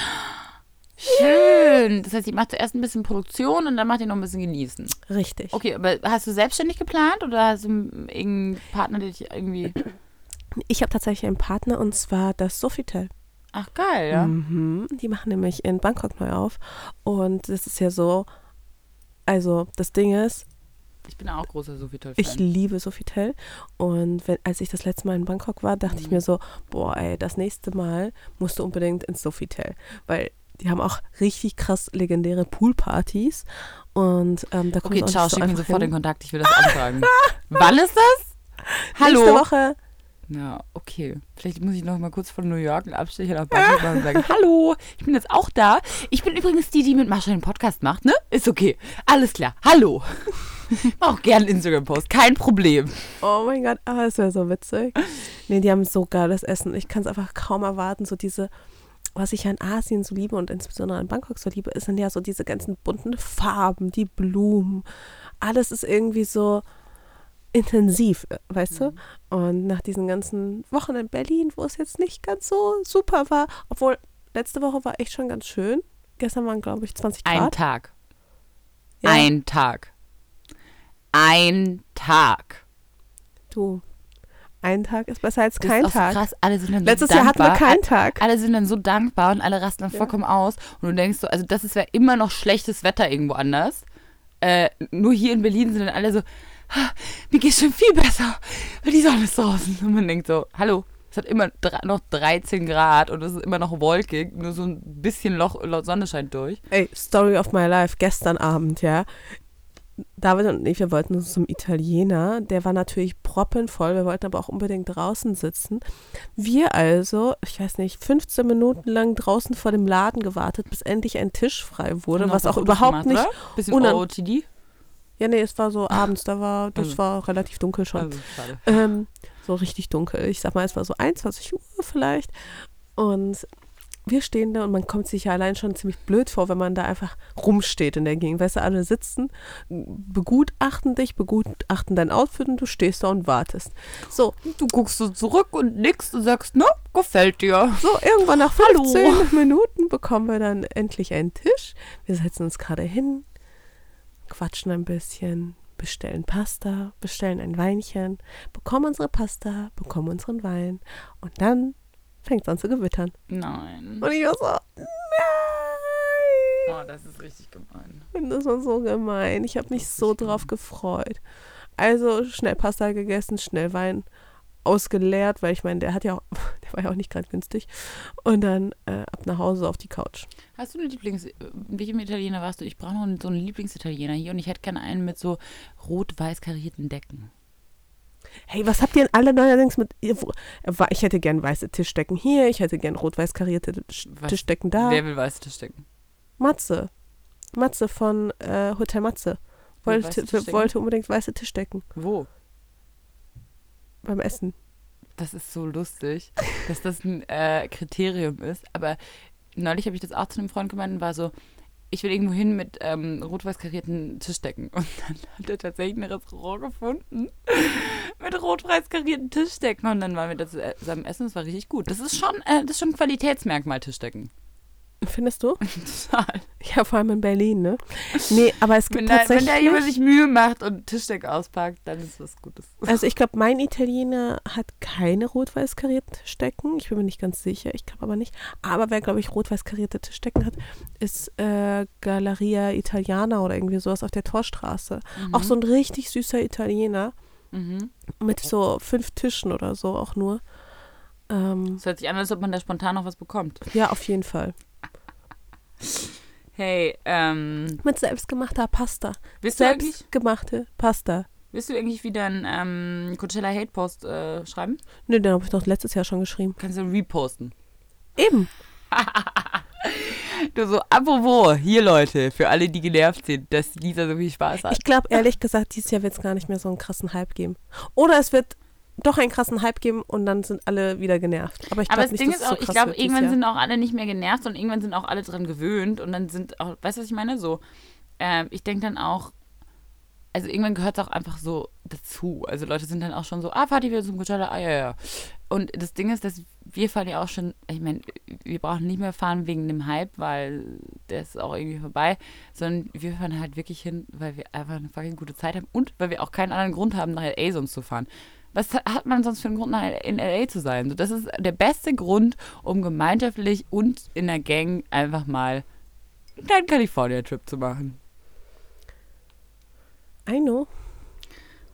Schön. Das heißt, ich mache zuerst ein bisschen Produktion und dann macht ihr noch ein bisschen genießen. Richtig. Okay, aber hast du selbstständig geplant oder hast du irgendeinen Partner, der dich irgendwie. Ich habe tatsächlich einen Partner und zwar das Sofitel. Ach, geil, ja. Mhm. Die machen nämlich in Bangkok neu auf. Und das ist ja so, also das Ding ist, Ich bin auch großer Sofitel-Fan. ich liebe Sofitel. Und wenn, als ich das letzte Mal in Bangkok war, dachte ich Mhm. mir so, boah, ey, das nächste Mal musst du unbedingt ins Sofitel. Weil die haben auch richtig krass legendäre Poolpartys. Und ähm, da kommt Okay, ciao, so schick mir sofort hin. den Kontakt, ich will das anfragen. Wann ist das? Nächste Hallo? Woche. Ja, okay. Vielleicht muss ich noch mal kurz von New York einen Abstecher nach Bangkok machen und sagen, hallo, ich bin jetzt auch da. Ich bin übrigens die, die mit Mascha den Podcast macht, ne? Ist okay. Alles klar. Hallo. Auch gerne einen Instagram-Post, kein Problem. Oh mein Gott, ah, das wäre so witzig. Nee, die haben so geiles Essen. Ich kann es einfach kaum erwarten. So diese, was ich an Asien so liebe und insbesondere an Bangkok so liebe, sind ja so diese ganzen bunten Farben, die Blumen. Alles ist irgendwie so intensiv, weißt du? Und nach diesen ganzen Wochen in Berlin, wo es jetzt nicht ganz so super war, obwohl letzte Woche war echt schon ganz schön. Gestern waren, glaube ich, 20 Ein Grad. Tag. Ja. Ein Tag. Ein Tag. Du, ein Tag ist besser als Das ist kein auch so Tag. krass. Alle sind dann Letztes so Jahr hatten wir dankbar. keinen Tag. Alle sind dann so dankbar und alle rasten dann Ja. vollkommen aus. Und du denkst so, also das ist ja immer noch schlechtes Wetter irgendwo anders. Äh, nur hier in Berlin sind dann alle so, "Ha, mir geht's schon viel besser, weil die Sonne ist draußen. Und man denkt so, hallo, es hat immer noch 13 Grad und es ist immer noch wolkig, nur so ein bisschen Loch, Loch Sonne scheint durch. Ey, Story of my life, gestern Abend, ja. David und ich, wir wollten uns zum Italiener. Der war natürlich proppenvoll. Wir wollten aber auch unbedingt draußen sitzen. Wir also, ich weiß nicht, 15 Minuten lang draußen vor dem Laden gewartet, bis endlich ein Tisch frei wurde, Und was auch Fotos überhaupt gemacht, nicht. Oder? Bisschen unan- OOTD. Ja, nee, es war so abends, da war, das Also. war relativ dunkel schon. Also. Ähm, so richtig dunkel. Ich sag mal, es war so 21 Uhr vielleicht. Und wir stehen da und man kommt sich ja allein schon ziemlich blöd vor, wenn man da einfach rumsteht in der Gegend. Weißt du, alle sitzen, begutachten dich, begutachten dein Outfit und du stehst da und wartest. So, Du guckst so zurück und nickst und sagst, na, gefällt dir. so irgendwann nach Hallo. 15 Minuten bekommen wir dann endlich einen Tisch. Wir setzen uns gerade hin, quatschen ein bisschen, bestellen Pasta, bestellen ein Weinchen, bekommen unsere Pasta, bekommen unseren Wein und dann fängt es an zu gewittern. Nein. Und ich war so, nein. Oh, das ist richtig gemein. Und das war so gemein. Ich habe mich so drauf gefreut. Also schnell Pasta gegessen, schnell Wein ausgeleert, weil ich meine, der hat ja auch, der war ja auch nicht gerade günstig. Und dann äh, ab nach Hause auf die Couch. Hast du eine Lieblings... Welchem Italiener warst du? Ich brauche noch so einen Lieblingsitaliener hier und ich hätte gerne einen mit so rot-weiß karierten Decken. Hey, was habt ihr denn alle neuerdings mit. Ich hätte gern weiße Tischdecken hier, ich hätte gern rot-weiß karierte? Tischdecken da. Wer will weiße Tischdecken? Matze. Matze von äh, Hotel Matze. Wollte, wollte unbedingt weiße Tischdecken Wo? beim Essen. Das ist so lustig, dass das ein äh, Kriterium ist. Aber neulich habe ich das auch zu einem Freund gemeint und war so, ich will irgendwo hin mit ähm, rot-weiß karierten Tischdecken. Und dann hat er tatsächlich ein Restaurant gefunden mit rot-weiß karierten Tischdecken. Und dann waren wir da zusammen essen. Das war richtig gut. Das ist schon, äh, das ist schon ein Qualitätsmerkmal, Tischdecken. Findest du? Total. Ja, vor allem in Berlin, ne? Nee, aber es gibt Wenn da, wenn tatsächlich. da jemand sich Mühe macht und Tischdecken auspackt, dann ist was Gutes. also ich glaube, mein Italiener hat keine rot-weiß karierten Tischdecken. Ich bin mir nicht ganz sicher, ich glaube aber nicht. Aber wer, glaube ich, rot-weiß karierte Tischdecken hat, ist äh, Galleria Italiana oder irgendwie sowas auf der Torstraße. Auch so ein richtig süßer Italiener Mhm. mit so fünf Tischen oder so auch nur. Ähm, Es hört sich an, als ob man da spontan noch was bekommt. ja, auf jeden Fall. Hey, ähm, Mit selbstgemachter Pasta. willst du eigentlich, Selbstgemachte Pasta. willst du eigentlich wieder einen ähm, Coachella Hate Post äh, schreiben? Ne, den habe ich doch letztes Jahr schon geschrieben. Kannst du reposten. Eben. Du so, apropos, hier Leute, für alle, die genervt sind, dass Lisa so viel Spaß hat. Ich glaube ehrlich gesagt, dieses Jahr wird es gar nicht mehr so einen krassen Hype geben. Oder es wird doch einen krassen Hype geben und dann sind alle wieder genervt. Aber ich glaube das nicht, Ding dass ist es auch, so ich glaube, irgendwann sind auch alle nicht mehr genervt und irgendwann sind auch alle dran gewöhnt und dann sind auch, weißt du, was ich meine? So, ähm, ich denke dann auch, also irgendwann gehört es auch einfach so dazu. Also Leute sind dann auch schon so, ah, ihr wieder zum Coachella? Ah, ja, ja. Und das Ding ist, dass wir fahren ja auch schon, ich meine, wir brauchen nicht mehr fahren wegen dem Hype, weil der ist auch irgendwie vorbei, sondern wir fahren halt wirklich hin, weil wir einfach eine fucking gute Zeit haben und weil wir auch keinen anderen Grund haben, nach L.A. sonst zu fahren. Was hat man sonst für einen Grund, nach in L.A. zu sein? So, das ist der beste Grund, um gemeinschaftlich und in der Gang einfach mal einen kleinen California-Trip zu machen. I know.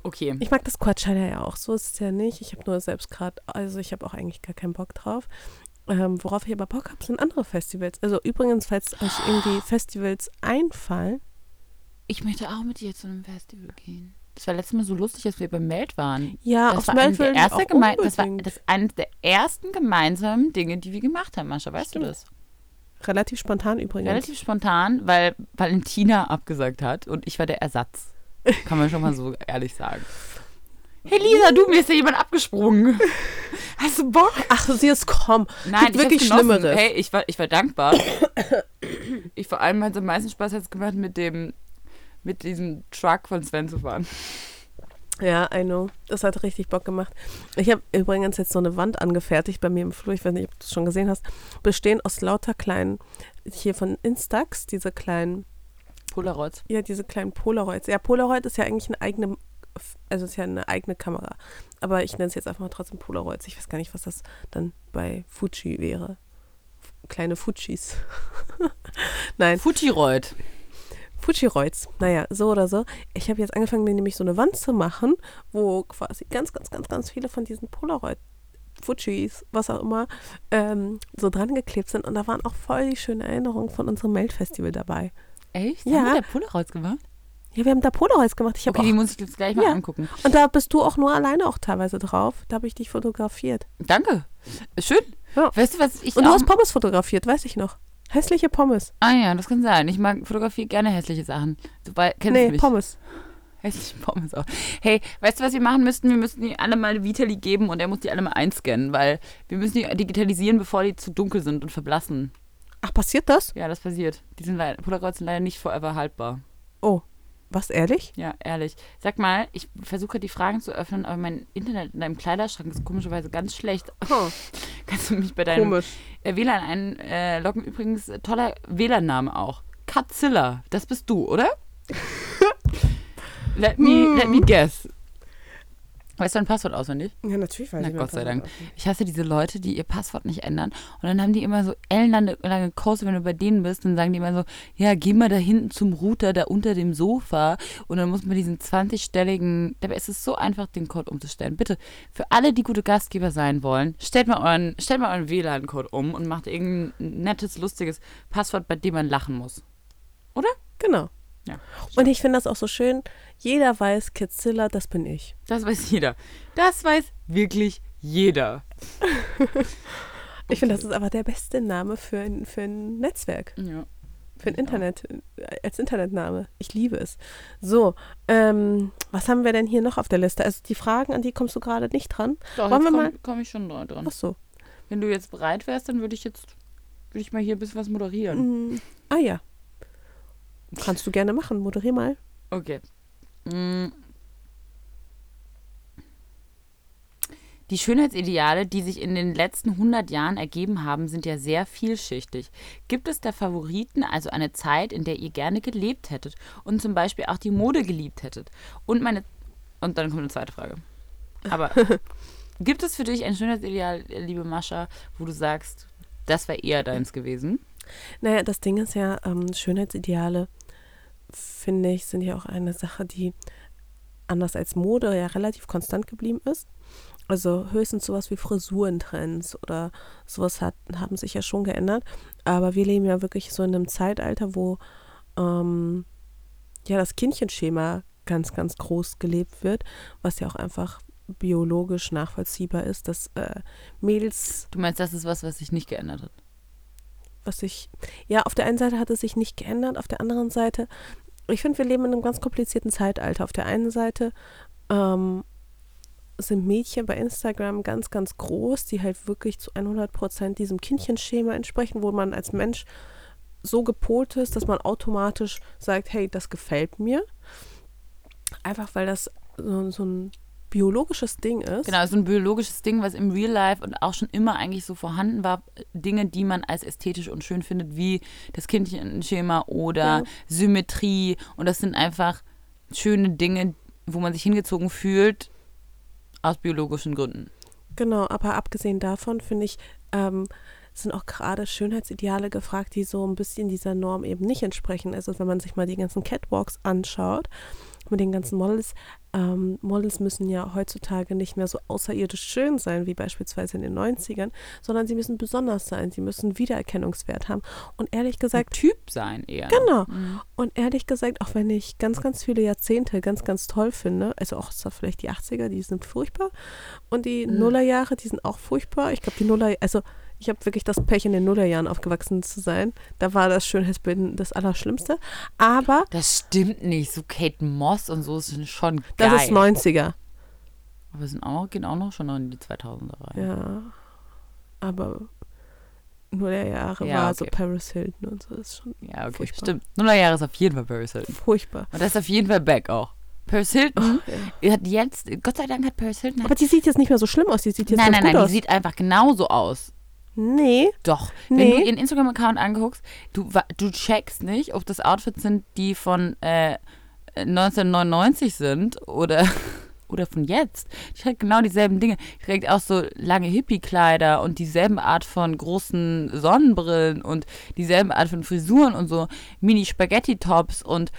Okay. Ich mag das Coachella ja auch. So ist es ja nicht. Ich habe nur selbst gerade, also ich habe auch eigentlich gar keinen Bock drauf. Ähm, worauf ich aber Bock habe, sind andere Festivals. Also übrigens, falls euch irgendwie Festivals einfallen. Ich möchte auch mit dir zu einem Festival gehen. Das war letztes Mal so lustig, als wir beim Meld waren. Ja, das aufs war, Meld der erste auch geme- das war das eines der ersten gemeinsamen Dinge, die wir gemacht haben, Mascha. Weißt Stimmt. du das? Relativ spontan übrigens. Relativ spontan, weil Valentina abgesagt hat und ich war der Ersatz. Kann man schon mal so ehrlich sagen. Hey Lisa, du, mir ist ja jemand abgesprungen. Hast du Bock? Ach, sie ist komm. Nein, Gibt ich wirklich. Schlimmeres. Hey, ich war, ich war dankbar. ich vor allem hat es am meisten Spaß hat's gemacht, mit dem, mit diesem Truck von Sven zu fahren. Ja, I know. Das hat richtig Bock gemacht. Ich habe übrigens jetzt so eine Wand angefertigt bei mir im Flur. Ich weiß nicht, ob du es schon gesehen hast. Bestehend aus lauter kleinen, hier von Instax, diese kleinen, Polaroids. ja, diese kleinen Polaroids. Ja, Polaroid ist ja eigentlich eine eigene, also ist ja eine eigene Kamera. Aber ich nenne es jetzt einfach mal trotzdem Polaroids. Ich weiß gar nicht, was das dann bei Fuji wäre. Kleine Fujis. Nein. Fujiroid. Fujiroids. Naja, so oder so. Ich habe jetzt angefangen, mir nämlich so eine Wand zu machen, wo quasi ganz, ganz, ganz, ganz viele von diesen Polaroid Fujis, was auch immer, ähm, so dran geklebt sind. Und da waren auch voll die schönen Erinnerungen von unserem Meldfestival dabei. Echt? Ja. Haben wir da Polaroids gemacht? Ja, wir haben da Polaroids gemacht. Ich Okay, die auch, muss ich jetzt gleich mal Ja. angucken. und da bist du auch nur alleine auch teilweise drauf. Da habe ich dich fotografiert. Danke. Schön. Ja. Weißt du, was ich Und du hast Pommes fotografiert, weiß ich noch. Hässliche Pommes. ah ja, das kann sein. Ich mag fotografiere gerne hässliche Sachen. Du kennst nee, mich. Pommes. Hässliche Pommes auch. Hey, weißt du, was wir machen müssten? Wir müssten die alle mal Vitali geben und er muss die alle mal einscannen, weil wir müssen die digitalisieren, bevor die zu dunkel sind und verblassen. Ach, passiert das? Ja, das passiert. Die sind leider, Polaroids sind leider nicht forever haltbar. Oh, was, ehrlich? Ja, ehrlich. Sag mal, ich versuche die Fragen zu öffnen, aber mein Internet in deinem Kleiderschrank ist komischerweise ganz schlecht. Oh, Kannst du mich bei deinem komisch. äh, WLAN einloggen? Übrigens, toller WLAN-Name auch. Katzilla. Das bist du, oder? let, me, let me guess. Weißt du dein Passwort auswendig? Ja, natürlich weiß Na ich mein Gott sei Dank. auswendig. Ich hasse diese Leute, die ihr Passwort nicht ändern. Und dann haben die immer so ellenlange lange Kurse, wenn du bei denen bist, dann sagen die immer so, ja, geh mal da hinten zum Router, da unter dem Sofa. Und dann muss man diesen 20-stelligen, dabei ist es so einfach, den Code umzustellen. Bitte, für alle, die gute Gastgeber sein wollen, stellt mal euren, stellt mal euren WLAN-Code um und macht irgendein nettes, lustiges Passwort, bei dem man lachen muss. Genau. Ja. Und ich finde das auch so schön. Jeder weiß, Kidzilla, das bin ich. Das weiß jeder. Das weiß wirklich jeder. Ich finde, das ist aber der beste Name für ein, für ein Netzwerk, Ja. für ein. Internet, äh, als Internetname. Ich liebe es. So, ähm, was haben wir denn hier noch auf der Liste? Also die Fragen, an die kommst du gerade nicht dran. Doch, Wollen wir komme mal- komm ich schon dran. Ach so. Wenn du jetzt bereit wärst, dann würde ich jetzt würde ich mal hier ein bisschen was moderieren. Mm, ah ja. Kannst du gerne machen. Moderier mal. Okay. Mm. Die Schönheitsideale, die sich in den letzten 100 Jahren ergeben haben, sind ja sehr vielschichtig. Gibt es da Favoriten, also eine Zeit, in der ihr gerne gelebt hättet und zum Beispiel auch die Mode geliebt hättet? Und meine und dann kommt eine zweite Frage. Aber gibt es für dich ein Schönheitsideal, liebe Mascha, wo du sagst, das wäre eher deins gewesen? Naja, das Ding ist ja, ähm, Schönheitsideale, finde ich, sind ja auch eine Sache, die anders als Mode ja relativ konstant geblieben ist. Also höchstens sowas wie Frisurentrends oder sowas hat, haben sich ja schon geändert. Aber wir leben ja wirklich so in einem Zeitalter, wo ähm, ja das Kindchenschema ganz, ganz groß gelebt wird, was ja auch einfach biologisch nachvollziehbar ist, dass äh, Mädels Du meinst, das ist was, was sich nicht geändert hat? was sich, ja, auf der einen Seite hat es sich nicht geändert, auf der anderen Seite, ich finde, wir leben in einem ganz komplizierten Zeitalter. Auf der einen Seite ähm, sind Mädchen bei Instagram ganz, ganz groß, die halt wirklich zu 100 Prozent diesem Kindchenschema entsprechen, wo man als Mensch so gepolt ist, dass man automatisch sagt, hey, das gefällt mir. Einfach weil das so, so ein biologisches Ding ist. Genau, so ein biologisches Ding, was im Real Life und auch schon immer eigentlich so vorhanden war. Dinge, die man als ästhetisch und schön findet, wie das Kindchenschema oder Ja. Symmetrie. Und das sind einfach schöne Dinge, wo man sich hingezogen fühlt, aus biologischen Gründen. Genau, aber abgesehen davon finde ich, ähm, sind auch gerade Schönheitsideale gefragt, die so ein bisschen dieser Norm eben nicht entsprechen. Also wenn man sich mal die ganzen Catwalks anschaut, mit den ganzen Models, ähm, Models müssen ja heutzutage nicht mehr so außerirdisch schön sein, wie beispielsweise in den 90ern, sondern sie müssen besonders sein, sie müssen Wiedererkennungswert haben. Und ehrlich gesagt. Ein Typ sein eher. Genau. Mhm. Und ehrlich gesagt, auch wenn ich ganz, ganz viele Jahrzehnte ganz, ganz toll finde, also auch vielleicht die 80er, die sind furchtbar. Und die mhm. Nullerjahre, die sind auch furchtbar. Ich glaube, die Nuller, also ich habe wirklich das Pech, in den Nullerjahren aufgewachsen zu sein. Da war das Schönheitsbild das Allerschlimmste. Aber. Das stimmt nicht. So Kate Moss und so sind schon geil. Das ist 90er. Aber sind auch, gehen auch noch schon in die 2000er rein. Ja. Aber Nullerjahre ja, war okay. so Paris Hilton und so. Das ist schon. Ja, okay. Furchtbar. Stimmt. Nullerjahre ist auf jeden Fall Paris Hilton. Furchtbar. Und das ist auf jeden Fall back auch. Paris Hilton oh, ja. hat jetzt, Gott sei Dank hat Paris Hilton. Aber die sieht jetzt nicht mehr so schlimm aus. Die sieht jetzt nein, nein, nein, aus. die sieht einfach genauso aus. Nee. Doch. Nee. Wenn du ihren Instagram-Account anguckst, du, du checkst nicht, ob das Outfits sind, die von äh, 1999 sind oder, oder von jetzt. Die trägt genau dieselben Dinge. Die trägt auch so lange Hippie-Kleider und dieselben Art von großen Sonnenbrillen und dieselben Art von Frisuren und so Mini-Spaghetti-Tops und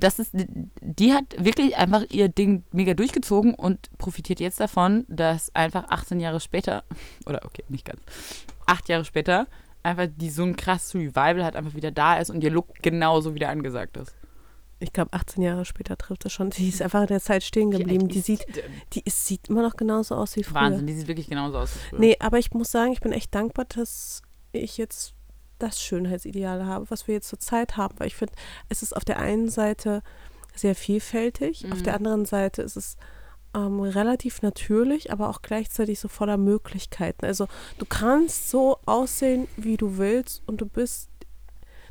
das ist, die hat wirklich einfach ihr Ding mega durchgezogen und profitiert jetzt davon, dass einfach 18 Jahre später, oder okay, nicht ganz, acht Jahre später, einfach die so ein krasses Revival hat, einfach wieder da ist und ihr Look genauso wieder angesagt ist. Ich glaube, 18 Jahre später trifft es schon. Die ist einfach in der Zeit stehen geblieben. Die sieht, die ist, sieht immer noch genauso aus wie früher. Wahnsinn, die sieht wirklich genauso aus wie früher. Nee, aber ich muss sagen, ich bin echt dankbar, dass ich jetzt das Schönheitsideal habe, was wir jetzt zur Zeit haben. Weil ich finde, es ist auf der einen Seite sehr vielfältig, mhm. auf der mhm. anderen Seite ist es ähm, relativ natürlich, aber auch gleichzeitig so voller Möglichkeiten. Also du kannst so aussehen, wie du willst und du bist,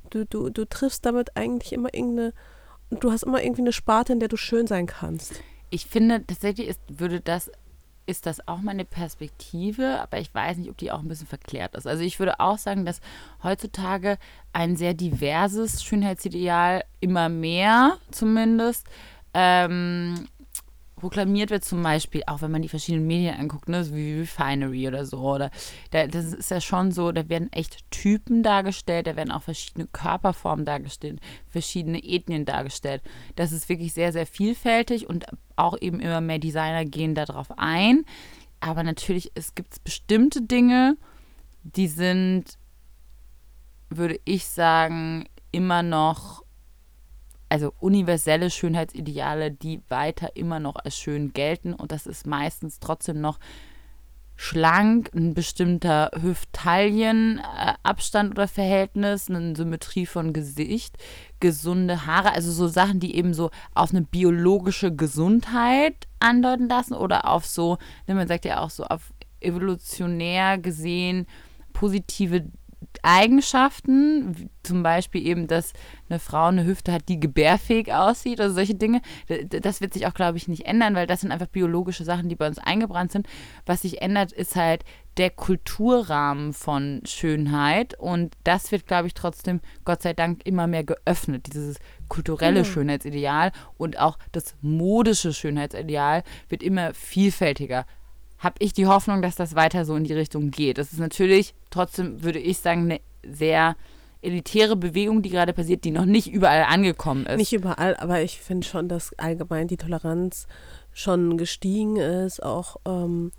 du, du, du triffst damit eigentlich immer irgendeine, du hast immer irgendwie eine Sparte, in der du schön sein kannst. Ich finde tatsächlich ist, würde das ist das auch meine Perspektive, aber ich weiß nicht, ob die auch ein bisschen verklärt ist. Also ich würde auch sagen, dass heutzutage ein sehr diverses Schönheitsideal immer mehr zumindest ähm, proklamiert wird, zum Beispiel, auch wenn man die verschiedenen Medien anguckt, ne, wie Refinery oder so, oder da, das ist ja schon so, da werden echt Typen dargestellt, da werden auch verschiedene Körperformen dargestellt, verschiedene Ethnien dargestellt. Das ist wirklich sehr, sehr vielfältig und auch eben immer mehr Designer gehen darauf ein. Aber natürlich, es gibt bestimmte Dinge, die sind, würde ich sagen, immer noch also universelle Schönheitsideale, die weiter immer noch als schön gelten. Und das ist meistens trotzdem noch schlank, ein bestimmter Hüft-Taillen-Abstand oder Verhältnis, eine Symmetrie von Gesicht, gesunde Haare, also so Sachen, die eben so auf eine biologische Gesundheit andeuten lassen oder auf so, ne, man sagt ja auch so auf evolutionär gesehen positive Eigenschaften, zum Beispiel eben, dass eine Frau eine Hüfte hat, die gebärfähig aussieht, also solche Dinge, das wird sich auch, glaube ich, nicht ändern, weil das sind einfach biologische Sachen, die bei uns eingebrannt sind. Was sich ändert, ist halt der Kulturrahmen von Schönheit und das wird, glaube ich, trotzdem, Gott sei Dank, immer mehr geöffnet, dieses kulturelle mhm. Schönheitsideal und auch das modische Schönheitsideal wird immer vielfältiger habe ich die Hoffnung, dass das weiter so in die Richtung geht. Das ist natürlich trotzdem, würde ich sagen, eine sehr elitäre Bewegung, die gerade passiert, die noch nicht überall angekommen ist. Nicht überall, aber ich finde schon, dass allgemein die Toleranz schon gestiegen ist. Auch, ähm,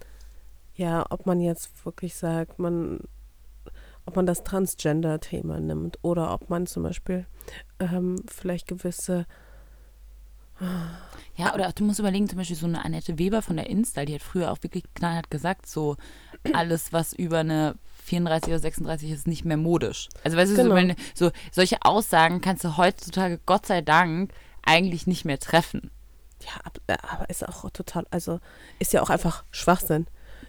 ja, ob man jetzt wirklich sagt, man, ob man das Transgender-Thema nimmt oder ob man zum Beispiel ähm, vielleicht gewisse ja, oder du musst überlegen, zum Beispiel so eine Annette Weber von der Insta, die hat früher auch wirklich knallhart gesagt, so alles, was über eine 34 oder 36 ist, nicht mehr modisch. Also weißt du, genau. so, meine, so solche Aussagen kannst du heutzutage, Gott sei Dank, eigentlich nicht mehr treffen. Ja, aber ist auch total, also ist ja auch einfach Schwachsinn.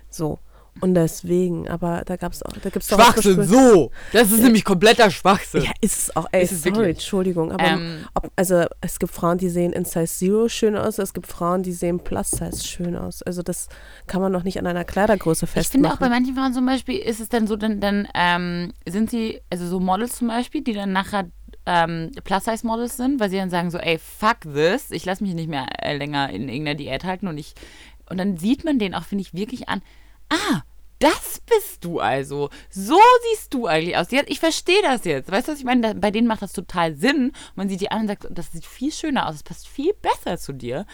So. Und deswegen, aber da gab es auch, da gibt's Schwachsinn, auch so! Das ist ja. nämlich kompletter Schwachsinn. Ja, ist es auch, ey, ist sorry, wirklich? Entschuldigung, aber ähm, ob, also es gibt Frauen, die sehen in Size Zero schön aus, es gibt Frauen, die sehen Plus Size schön aus. Also das kann man noch nicht an einer Kleidergröße festmachen. Ich finde auch bei manchen Frauen zum Beispiel ist es dann so, dann, dann ähm, sind sie, also so Models zum Beispiel, die dann nachher ähm, Plus-Size-Models sind, weil sie dann sagen so, ey, fuck this, ich lasse mich nicht mehr äh, länger in irgendeiner Diät halten und ich, und dann sieht man den auch, finde ich, wirklich an, ah, das bist du also. So siehst du eigentlich aus. Jetzt, ich verstehe das jetzt. Weißt du, was ich meine? Bei denen macht das total Sinn. Man sieht die an und sagt, das sieht viel schöner aus. Das passt viel besser zu dir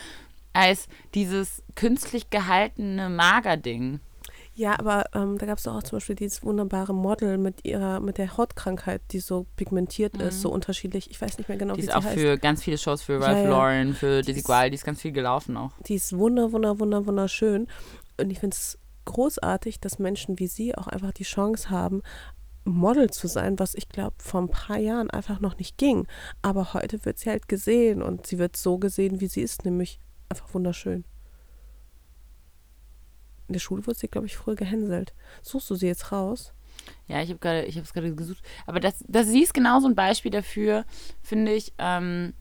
als dieses künstlich gehaltene Magerding. Ja, aber ähm, da gab es auch zum Beispiel dieses wunderbare Model mit ihrer, mit der Hautkrankheit, die so pigmentiert mhm. ist, so unterschiedlich. Ich weiß nicht mehr genau, die wie sie heißt. Die ist auch für ganz viele Shows, für Ralph ja, ja. Lauren, für Desigual, die ist ganz viel gelaufen auch. Die ist wunder, wunder, wunder, wunderschön. Und ich finde es großartig, dass Menschen wie sie auch einfach die Chance haben, Model zu sein, was ich glaube vor ein paar Jahren einfach noch nicht ging. Aber heute wird sie halt gesehen und sie wird so gesehen, wie sie ist, nämlich einfach wunderschön. In der Schule wurde sie, glaube ich, früher gehänselt. Suchst du sie jetzt raus? Ja, ich habe gerade, ich habe es gerade gesucht. Aber das, das sie ist genau so ein Beispiel dafür, finde ich, ähm,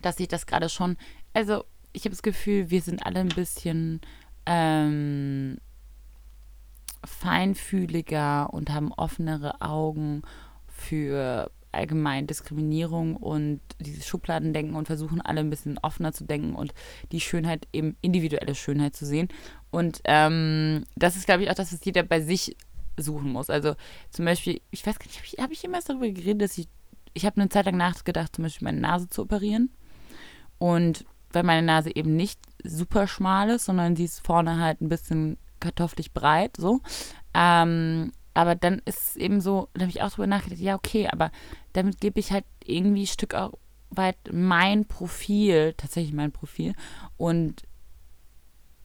dass ich das gerade schon. Also ich habe das Gefühl, wir sind alle ein bisschen ähm, feinfühliger und haben offenere Augen für allgemein Diskriminierung und dieses Schubladendenken und versuchen alle ein bisschen offener zu denken und die Schönheit eben individuelle Schönheit zu sehen. Und ähm, das ist, glaube ich, auch das, was jeder bei sich suchen muss. Also zum Beispiel, ich weiß gar nicht, habe ich, hab ich jemals darüber geredet, dass ich, ich habe eine Zeit lang nachgedacht, zum Beispiel meine Nase zu operieren. Und weil meine Nase eben nicht super schmal ist, sondern sie ist vorne halt ein bisschen kartoffelig breit, so. Ähm, aber dann ist es eben so, da habe ich auch drüber nachgedacht, ja, okay, aber damit gebe ich halt irgendwie ein Stück weit mein Profil, tatsächlich mein Profil und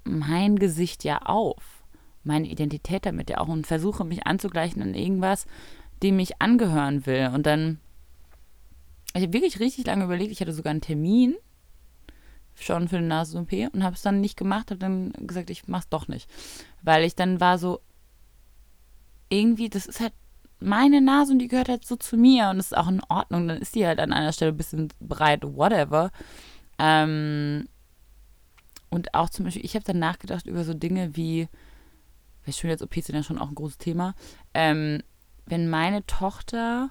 mein Gesicht ja auf. Meine Identität damit ja auch und versuche mich anzugleichen an irgendwas, dem ich angehören will. Und dann, ich habe wirklich richtig lange überlegt, ich hatte sogar einen Termin schon für eine Nasen-OP und habe es dann nicht gemacht, habe dann gesagt, ich mache es doch nicht. Weil ich dann war so, irgendwie, das ist halt meine Nase und die gehört halt so zu mir und das ist auch in Ordnung. Dann ist die halt an einer Stelle ein bisschen breit, whatever. Ähm, und auch zum Beispiel, ich habe dann nachgedacht über so Dinge wie, weil schön jetzt OPs sind ja schon auch ein großes Thema, ähm, wenn meine Tochter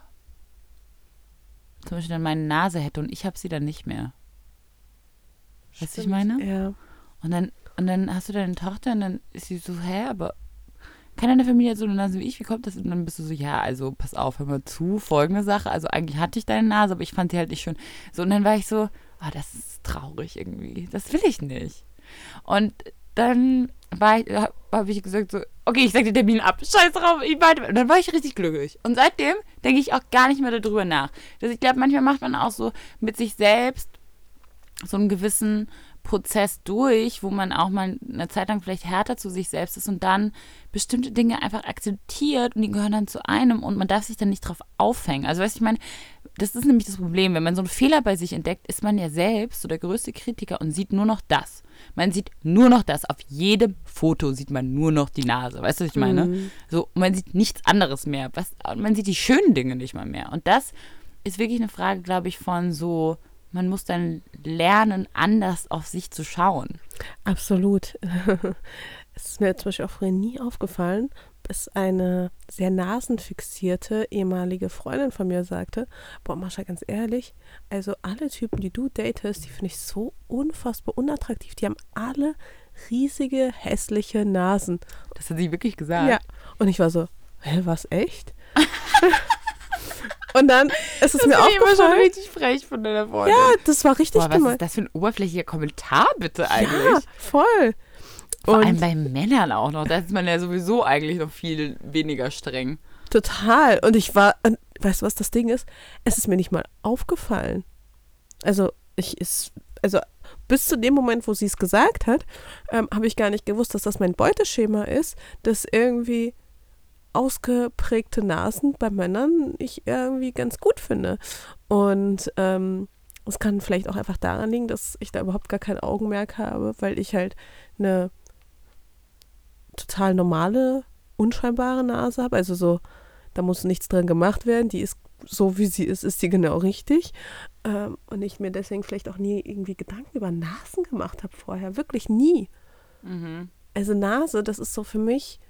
zum Beispiel dann meine Nase hätte und ich habe sie dann nicht mehr. Weißt du, ich meine? Ja. Und dann, und dann hast du deine Tochter und dann ist sie so, hä, aber in der Familie so eine Nase wie ich, wie kommt das? Und dann bist du so, ja, also pass auf, hör mal zu, folgende Sache. Also eigentlich hatte ich deine Nase, aber ich fand sie halt nicht schön. So, und dann war ich so, oh, das ist traurig irgendwie. Das will ich nicht. Und dann war ich, habe ich gesagt so, okay, ich sag den Termin ab, scheiß drauf, ich weiter. Und dann war ich richtig glücklich. Und seitdem denke ich auch gar nicht mehr darüber nach. Dass ich glaube, manchmal macht man auch so mit sich selbst so einen gewissen Prozess durch, wo man auch mal eine Zeit lang vielleicht härter zu sich selbst ist und dann bestimmte Dinge einfach akzeptiert und die gehören dann zu einem und man darf sich dann nicht drauf aufhängen. Also weißt du, ich meine, das ist nämlich das Problem, wenn man so einen Fehler bei sich entdeckt, ist man ja selbst so der größte Kritiker und sieht nur noch das. Man sieht nur noch das. Auf jedem Foto sieht man nur noch die Nase. Weißt du, was ich meine? Mhm. So, man sieht nichts anderes mehr. Was, man sieht die schönen Dinge nicht mal mehr. Und das ist wirklich eine Frage, glaube ich, von so man muss dann lernen, anders auf sich zu schauen. Absolut. es ist mir zum Beispiel auch früher nie aufgefallen, bis eine sehr nasenfixierte ehemalige Freundin von mir sagte, boah, Mascha, ganz ehrlich, also alle Typen, die du datest, die finde ich so unfassbar unattraktiv. Die haben alle riesige, hässliche Nasen. Das hat sie wirklich gesagt? Ja. Und ich war so, hä, was, echt? Und dann ist es das mir auch immer schon richtig frech von deiner Freundin. Ja, das war richtig Boah, was ist das für ein oberflächlicher Kommentar bitte eigentlich? Ja, voll. Vor und allem bei Männern auch noch. Da ist man ja sowieso eigentlich noch viel weniger streng. Total. Und ich war, und weißt du, was das Ding ist? Es ist mir nicht mal aufgefallen. Also, ich ist, also bis zu dem Moment, wo sie es gesagt hat, ähm, habe ich gar nicht gewusst, dass das mein Beuteschema ist, dass irgendwie ausgeprägte Nasen bei Männern ich irgendwie ganz gut finde. Und ähm, es kann vielleicht auch einfach daran liegen, dass ich da überhaupt gar kein Augenmerk habe, weil ich halt eine total normale, unscheinbare Nase habe. Also so, da muss nichts dran gemacht werden. Die ist so, wie sie ist, ist sie genau richtig. Ähm, und ich mir deswegen vielleicht auch nie irgendwie Gedanken über Nasen gemacht habe vorher. Wirklich nie. Mhm. Also Nase, das ist so für mich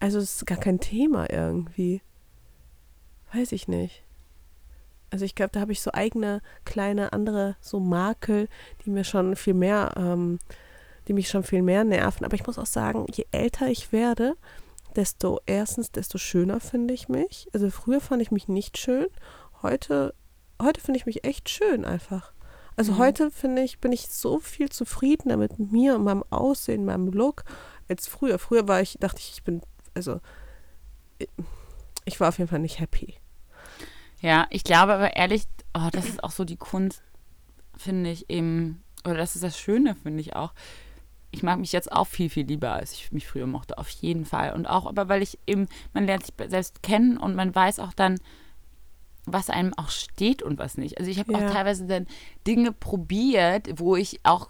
also es ist gar kein Thema irgendwie. Weiß ich nicht. Also ich glaube, da habe ich so eigene kleine andere so Makel, die mir schon viel mehr, ähm, die mich schon viel mehr nerven. Aber ich muss auch sagen, je älter ich werde, desto erstens, desto schöner finde ich mich. Also früher fand ich mich nicht schön. Heute, heute finde ich mich echt schön einfach. Also mhm. heute finde ich, bin ich so viel zufriedener mit mir und meinem Aussehen, meinem Look als früher. Früher war ich, dachte ich, ich bin, also ich war auf jeden Fall nicht happy. Ja, ich glaube aber ehrlich, oh, das ist auch so die Kunst, finde ich eben, oder das ist das Schöne, finde ich auch. Ich mag mich jetzt auch viel, viel lieber, als ich mich früher mochte, auf jeden Fall. Und auch, aber weil ich eben, man lernt sich selbst kennen und man weiß auch dann, was einem auch steht und was nicht. Also ich habe ja. auch teilweise dann Dinge probiert, wo ich auch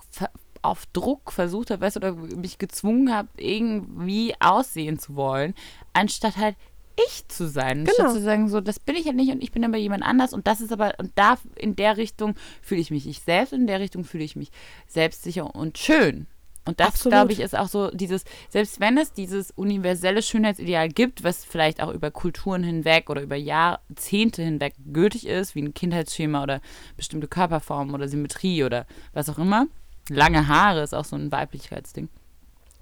auf Druck versucht habe, weißt, oder mich gezwungen habe, irgendwie aussehen zu wollen, anstatt halt ich zu sein. Genau. Statt zu sagen, so, das bin ich halt nicht und ich bin aber jemand anders und das ist aber, und da in der Richtung fühle ich mich ich selbst und in der Richtung fühle ich mich selbstsicher und schön. Und das, glaube ich, ist auch so dieses, selbst wenn es dieses universelle Schönheitsideal gibt, was vielleicht auch über Kulturen hinweg oder über Jahrzehnte hinweg gültig ist, wie ein Kindheitsschema oder bestimmte Körperformen oder Symmetrie oder was auch immer, lange Haare ist auch so ein Weiblichkeitsding,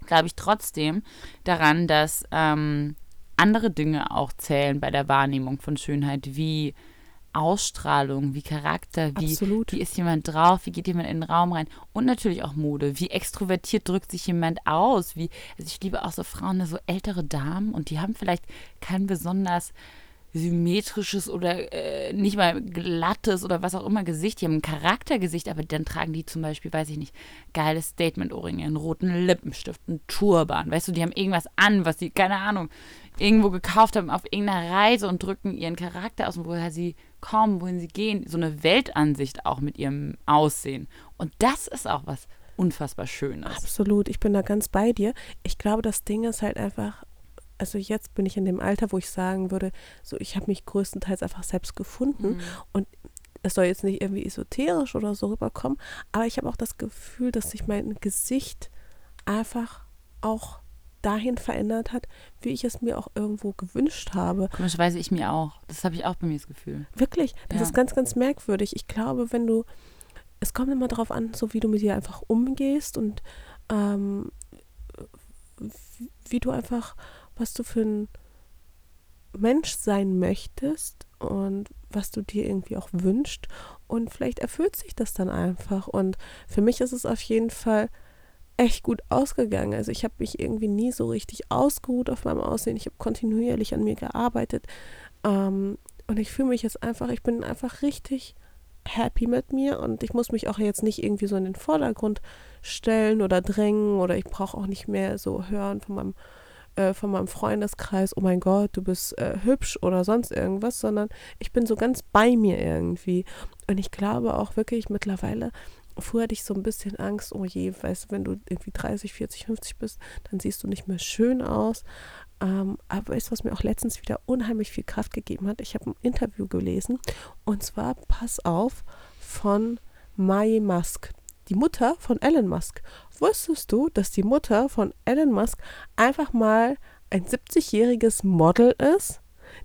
glaube ich trotzdem daran, dass ähm, andere Dinge auch zählen bei der Wahrnehmung von Schönheit, wie Ausstrahlung, wie Charakter, wie, wie ist jemand drauf, wie geht jemand in den Raum rein und natürlich auch Mode, wie extrovertiert drückt sich jemand aus, wie, also ich liebe auch so Frauen, so ältere Damen und die haben vielleicht kein besonders symmetrisches oder äh, nicht mal glattes oder was auch immer Gesicht. Die haben ein Charaktergesicht, aber dann tragen die zum Beispiel, weiß ich nicht, geiles Statement-Ohrringe, einen roten Lippenstift, einen Turban. Weißt du, die haben irgendwas an, was sie, keine Ahnung, irgendwo gekauft haben auf irgendeiner Reise und drücken ihren Charakter aus woher sie kommen, wohin sie gehen. So eine Weltansicht auch mit ihrem Aussehen. Und das ist auch was unfassbar Schönes. Absolut, ich bin da ganz bei dir. Ich glaube, das Ding ist halt einfach, also jetzt bin ich in dem Alter, wo ich sagen würde, so ich habe mich größtenteils einfach selbst gefunden mhm. und es soll jetzt nicht irgendwie esoterisch oder so rüberkommen, aber ich habe auch das Gefühl, dass sich mein Gesicht einfach auch dahin verändert hat, wie ich es mir auch irgendwo gewünscht habe. Komischerweise ich mir auch. Das habe ich auch bei mir das Gefühl. Wirklich, das ja. ist ganz, ganz merkwürdig. Ich glaube, wenn du, es kommt immer darauf an, so wie du mit dir einfach umgehst und ähm, wie du einfach was du für ein Mensch sein möchtest und was du dir irgendwie auch wünschst. Und vielleicht erfüllt sich das dann einfach. Und für mich ist es auf jeden Fall echt gut ausgegangen. Also ich habe mich irgendwie nie so richtig ausgeruht auf meinem Aussehen. Ich habe kontinuierlich an mir gearbeitet. Ähm, und ich fühle mich jetzt einfach, ich bin einfach richtig happy mit mir und ich muss mich auch jetzt nicht irgendwie so in den Vordergrund stellen oder drängen oder ich brauche auch nicht mehr so hören von meinem äh, von meinem Freundeskreis, oh mein Gott, du bist äh, hübsch oder sonst irgendwas, sondern ich bin so ganz bei mir irgendwie. Und ich glaube auch wirklich mittlerweile, früher hatte ich so ein bisschen Angst, oh je, weißt du, wenn du irgendwie 30, 40, 50 bist, dann siehst du nicht mehr schön aus. Ähm, aber weißt du, was mir auch letztens wieder unheimlich viel Kraft gegeben hat? Ich habe ein Interview gelesen und zwar, pass auf, von Mai Musk die Mutter von Elon Musk. Wusstest du, dass die Mutter von Elon Musk einfach mal ein 70-jähriges Model ist?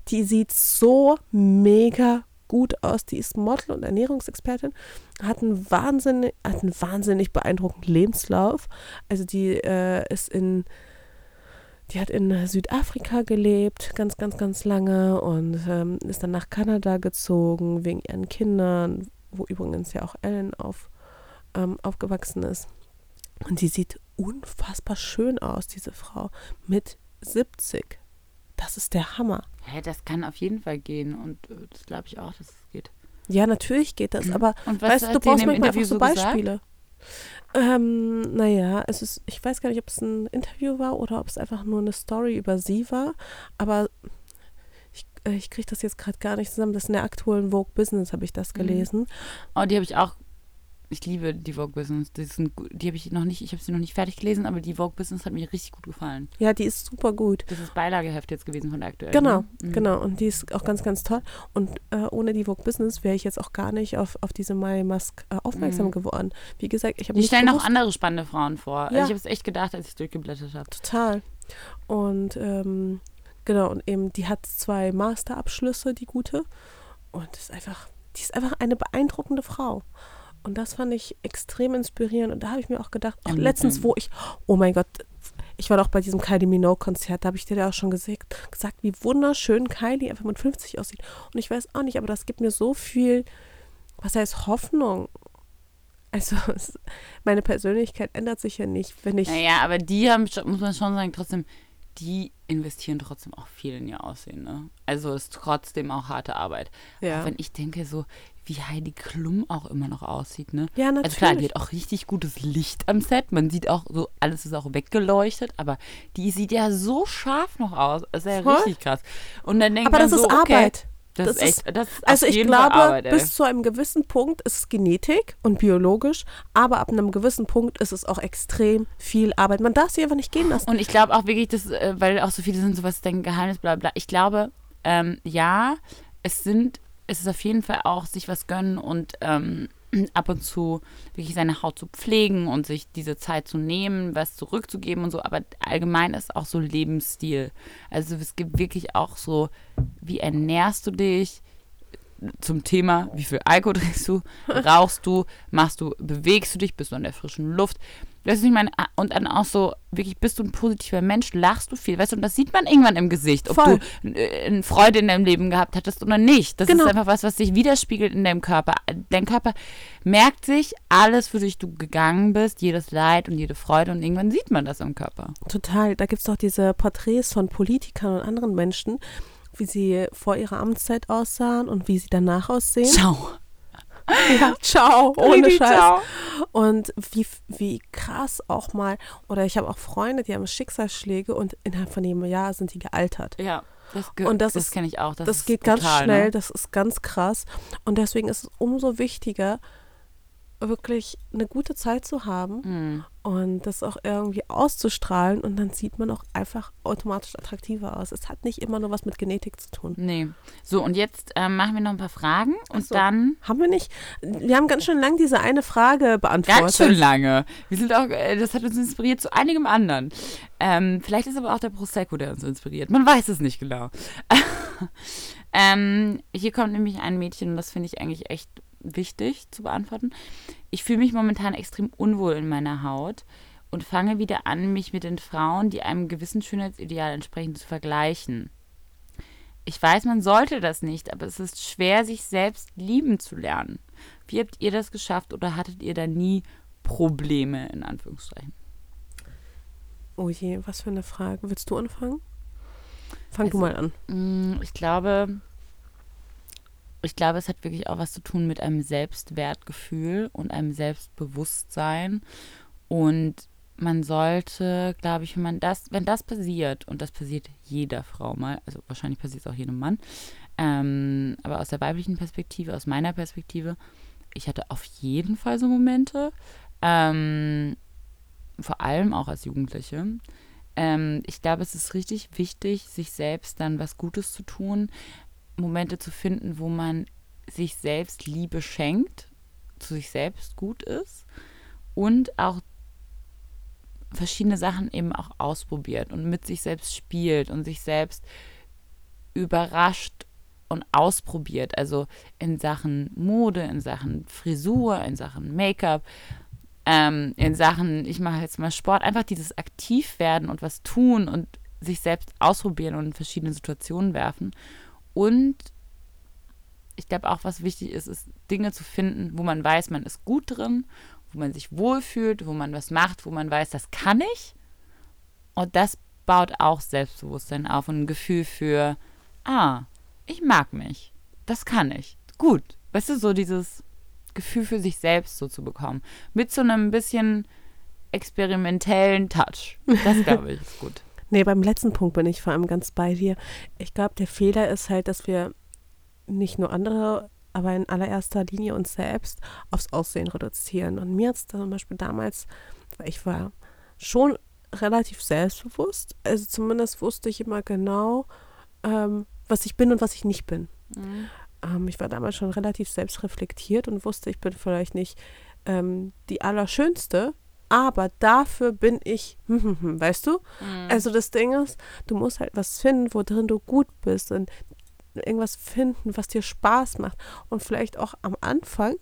Die sieht so mega gut aus. Die ist Model und Ernährungsexpertin, hat einen wahnsinnig, hat einen wahnsinnig beeindruckenden Lebenslauf. Also die äh, ist in die hat in Südafrika gelebt, ganz, ganz, ganz lange und ähm, ist dann nach Kanada gezogen wegen ihren Kindern, wo übrigens ja auch Ellen auf ähm, aufgewachsen ist. Und sie sieht unfassbar schön aus, diese Frau, mit 70. Das ist der Hammer. Hä, das kann auf jeden Fall gehen und äh, das glaube ich auch, dass es geht. Ja, natürlich geht das, aber weißt, du brauchst manchmal einfach so Beispiele. Ähm, naja, es ist, ich weiß gar nicht, ob es ein Interview war oder ob es einfach nur eine Story über sie war, aber ich, äh, ich kriege das jetzt gerade gar nicht zusammen. Das ist in der aktuellen Vogue Business, habe ich das mhm. gelesen. Oh, die habe ich auch ich liebe die Vogue Business. Die, die habe ich noch nicht, ich habe sie noch nicht fertig gelesen, aber die Vogue Business hat mir richtig gut gefallen. Ja, die ist super gut. Das ist Beilageheft jetzt gewesen von der aktuellen. Genau, ne? mhm. genau. Und die ist auch ganz, ganz toll. Und äh, ohne die Vogue Business wäre ich jetzt auch gar nicht auf, auf diese Mai Musk äh, aufmerksam mhm. geworden. Wie gesagt, ich habe Die stellen auch andere spannende Frauen vor. Also ja. Also ich habe es echt gedacht, als ich durchgeblättert habe. Total. Und ähm, genau, und eben, die hat zwei Masterabschlüsse, die gute. Und ist einfach, die ist einfach eine beeindruckende Frau. Und das fand ich extrem inspirierend. Und da habe ich mir auch gedacht, auch letztens, wo ich, oh mein Gott, ich war doch bei diesem Kylie Minogue-Konzert, da habe ich dir ja auch schon gesagt, gesagt, wie wunderschön Kylie einfach mit 50 aussieht. Und ich weiß auch nicht, aber das gibt mir so viel, was heißt Hoffnung. Also es, meine Persönlichkeit ändert sich ja nicht, wenn ich. Naja, aber die haben, muss man schon sagen, trotzdem, die investieren trotzdem auch viel in ihr Aussehen. Ne? Also ist trotzdem auch harte Arbeit. Ja. Auch wenn ich denke, so wie Heidi Klum auch immer noch aussieht. Ne? Ja, Also klar, die natürlich. hat auch richtig gutes Licht am Set. Man sieht auch so, alles ist auch weggeleuchtet, aber die sieht ja so scharf noch aus. Das ist ja Voll. richtig krass. Und dann denkt Aber man das so, ist okay, Arbeit. Das, Das ist echt, das ist Also ich glaube, Arbeit, bis zu einem gewissen Punkt ist es Genetik und biologisch, aber ab einem gewissen Punkt ist es auch extrem viel Arbeit. Man darf sie einfach nicht gehen lassen. Und ich glaube auch wirklich, dass, äh, weil auch so viele sind, so was ist dein Geheimnis, bla bla. Ich glaube, ähm, ja, es sind, es ist auf jeden Fall auch sich was gönnen und ähm, ab und zu wirklich seine Haut zu pflegen und sich diese Zeit zu nehmen, was zurückzugeben und so. Aber allgemein ist auch so Lebensstil. Also es gibt wirklich auch so, wie ernährst du dich? Zum Thema, wie viel Alkohol trinkst du, rauchst du, machst du, bewegst du dich, bist du in der frischen Luft. Weißt du, ich meine, und dann auch so, wirklich, bist du ein positiver Mensch, lachst du viel, weißt du, und das sieht man irgendwann im Gesicht, ob Voll. du äh, eine Freude in deinem Leben gehabt hattest oder nicht. Das Genau. ist einfach was, was sich widerspiegelt in deinem Körper. Dein Körper merkt sich alles, wodurch du gegangen bist, jedes Leid und jede Freude, und irgendwann sieht man das im Körper. Total. Da gibt es doch diese Porträts von Politikern und anderen Menschen, wie sie vor ihrer Amtszeit aussahen und wie sie danach aussehen. Ciao. Ja, ciao, ohne Richtig, Scheiß. ciao. Und wie, wie krass auch mal, oder ich habe auch Freunde, die haben Schicksalsschläge und innerhalb von jedem Jahr sind die gealtert. Ja, das, Und das das kenne ich auch. Das, Das, geht ganz brutal, schnell, Ne? das ist ganz krass. Und deswegen ist es umso wichtiger, wirklich eine gute Zeit zu haben Mhm. und das auch irgendwie auszustrahlen und dann sieht man auch einfach automatisch attraktiver aus. Es hat nicht immer nur was mit Genetik zu tun. Nee. So, und jetzt ähm, machen wir noch ein paar Fragen und so. dann Haben wir nicht? Wir haben ganz schön lang diese eine Frage beantwortet. Ganz schön lange. Wir sind auch, äh, das hat uns inspiriert zu einigem anderen. Ähm, vielleicht ist aber auch der Prosecco, der uns inspiriert. Man weiß es nicht genau. ähm, hier kommt nämlich ein Mädchen und das finde ich eigentlich echt wichtig zu beantworten. Ich fühle mich momentan extrem unwohl in meiner Haut und fange wieder an, mich mit den Frauen, die einem gewissen Schönheitsideal entsprechen, zu vergleichen. Ich weiß, man sollte das nicht, aber es ist schwer, sich selbst lieben zu lernen. Wie habt ihr das geschafft oder hattet ihr da nie Probleme, in Anführungszeichen? Oh je, was für eine Frage. Willst du anfangen? Fang du Also- mal an. Mm, Ich glaube, ich glaube, es hat wirklich auch was zu tun mit einem Selbstwertgefühl und einem Selbstbewusstsein. Und man sollte, glaube ich, wenn man das, wenn das passiert, und das passiert jeder Frau mal, also wahrscheinlich passiert es auch jedem Mann, ähm, aber aus der weiblichen Perspektive, aus meiner Perspektive, ich hatte auf jeden Fall so Momente, ähm, vor allem auch als Jugendliche. Ähm, ich glaube, es ist richtig wichtig, sich selbst dann was Gutes zu tun, Momente zu finden, wo man sich selbst Liebe schenkt, zu sich selbst gut ist und auch verschiedene Sachen eben auch ausprobiert und mit sich selbst spielt und sich selbst überrascht und ausprobiert. Also in Sachen Mode, in Sachen Frisur, in Sachen Make-up, ähm, in Sachen, ich mache jetzt mal Sport, einfach dieses Aktivwerden und was tun und sich selbst ausprobieren und in verschiedene Situationen werfen. Und ich glaube auch, was wichtig ist, ist Dinge zu finden, wo man weiß, man ist gut drin, wo man sich wohlfühlt, wo man was macht, wo man weiß, das kann ich. Und das baut auch Selbstbewusstsein auf und ein Gefühl für, ah, ich mag mich. Das kann ich. Gut. Weißt du, so dieses Gefühl für sich selbst so zu bekommen. Mit so einem bisschen experimentellen Touch. Das glaube ich ist gut. Nee, beim letzten Punkt bin ich vor allem ganz bei dir. Ich glaube, der Fehler ist halt, dass wir nicht nur andere, aber in allererster Linie uns selbst aufs Aussehen reduzieren. Und mir jetzt zum Beispiel damals, weil ich war schon relativ selbstbewusst. Also zumindest wusste ich immer genau, ähm, was ich bin und was ich nicht bin. Ähm, ich war damals schon relativ selbstreflektiert und wusste, ich bin vielleicht nicht ähm, die Allerschönste, aber dafür bin ich, weißt du? Also das Ding ist, du musst halt was finden, wo drin du gut bist und irgendwas finden, was dir Spaß macht. Und vielleicht auch am Anfang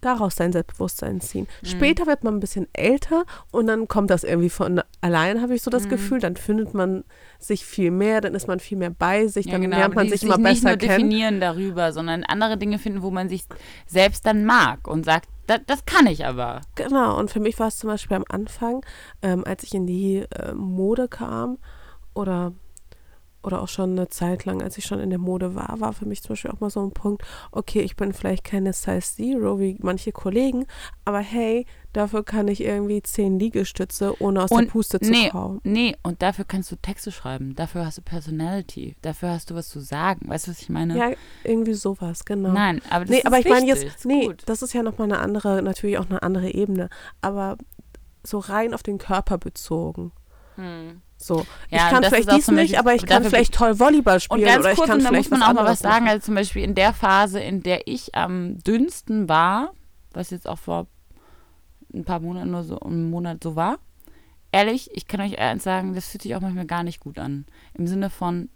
daraus sein Selbstbewusstsein ziehen. Mhm. Später wird man ein bisschen älter und dann kommt das irgendwie von allein, habe ich so Mhm. das Gefühl. Dann findet man sich viel mehr, dann ist man viel mehr bei sich, Ja, dann genau, lernt man die sich immer nicht besser nur kennen. definieren darüber, sondern andere Dinge finden, wo man sich selbst dann mag und sagt, das, das kann ich aber. Genau, und für mich war es zum Beispiel am Anfang, ähm, als ich in die äh, Mode kam oder, oder auch schon eine Zeit lang, als ich schon in der Mode war, war für mich zum Beispiel auch mal so ein Punkt, okay, ich bin vielleicht keine Size Zero wie manche Kollegen, aber hey, dafür kann ich irgendwie zehn Liegestütze, ohne aus der Und Puste zu nee, kommen. nee, und dafür kannst du Texte schreiben, dafür hast du Personality, dafür hast du was zu sagen. Weißt du, was ich meine? Ja, irgendwie sowas, genau. Nein, aber das nee, ist aber ich meine wichtig, jetzt, ist nee, gut. das ist ja nochmal eine andere, natürlich auch eine andere Ebene, aber so rein auf den Körper bezogen. Hm. So, Ja, ich und kann vielleicht dies nicht, aber ich kann vielleicht toll Volleyball Und spielen ganz oder ich kurz, kann und da vielleicht muss man auch mal was sagen. Also zum Beispiel in der Phase, in der ich am dünnsten war, was jetzt auch vor ein paar Monaten nur so, einen Monat so war, ehrlich, ich kann euch eins sagen, das fühlt sich auch manchmal gar nicht gut an. Im Sinne von,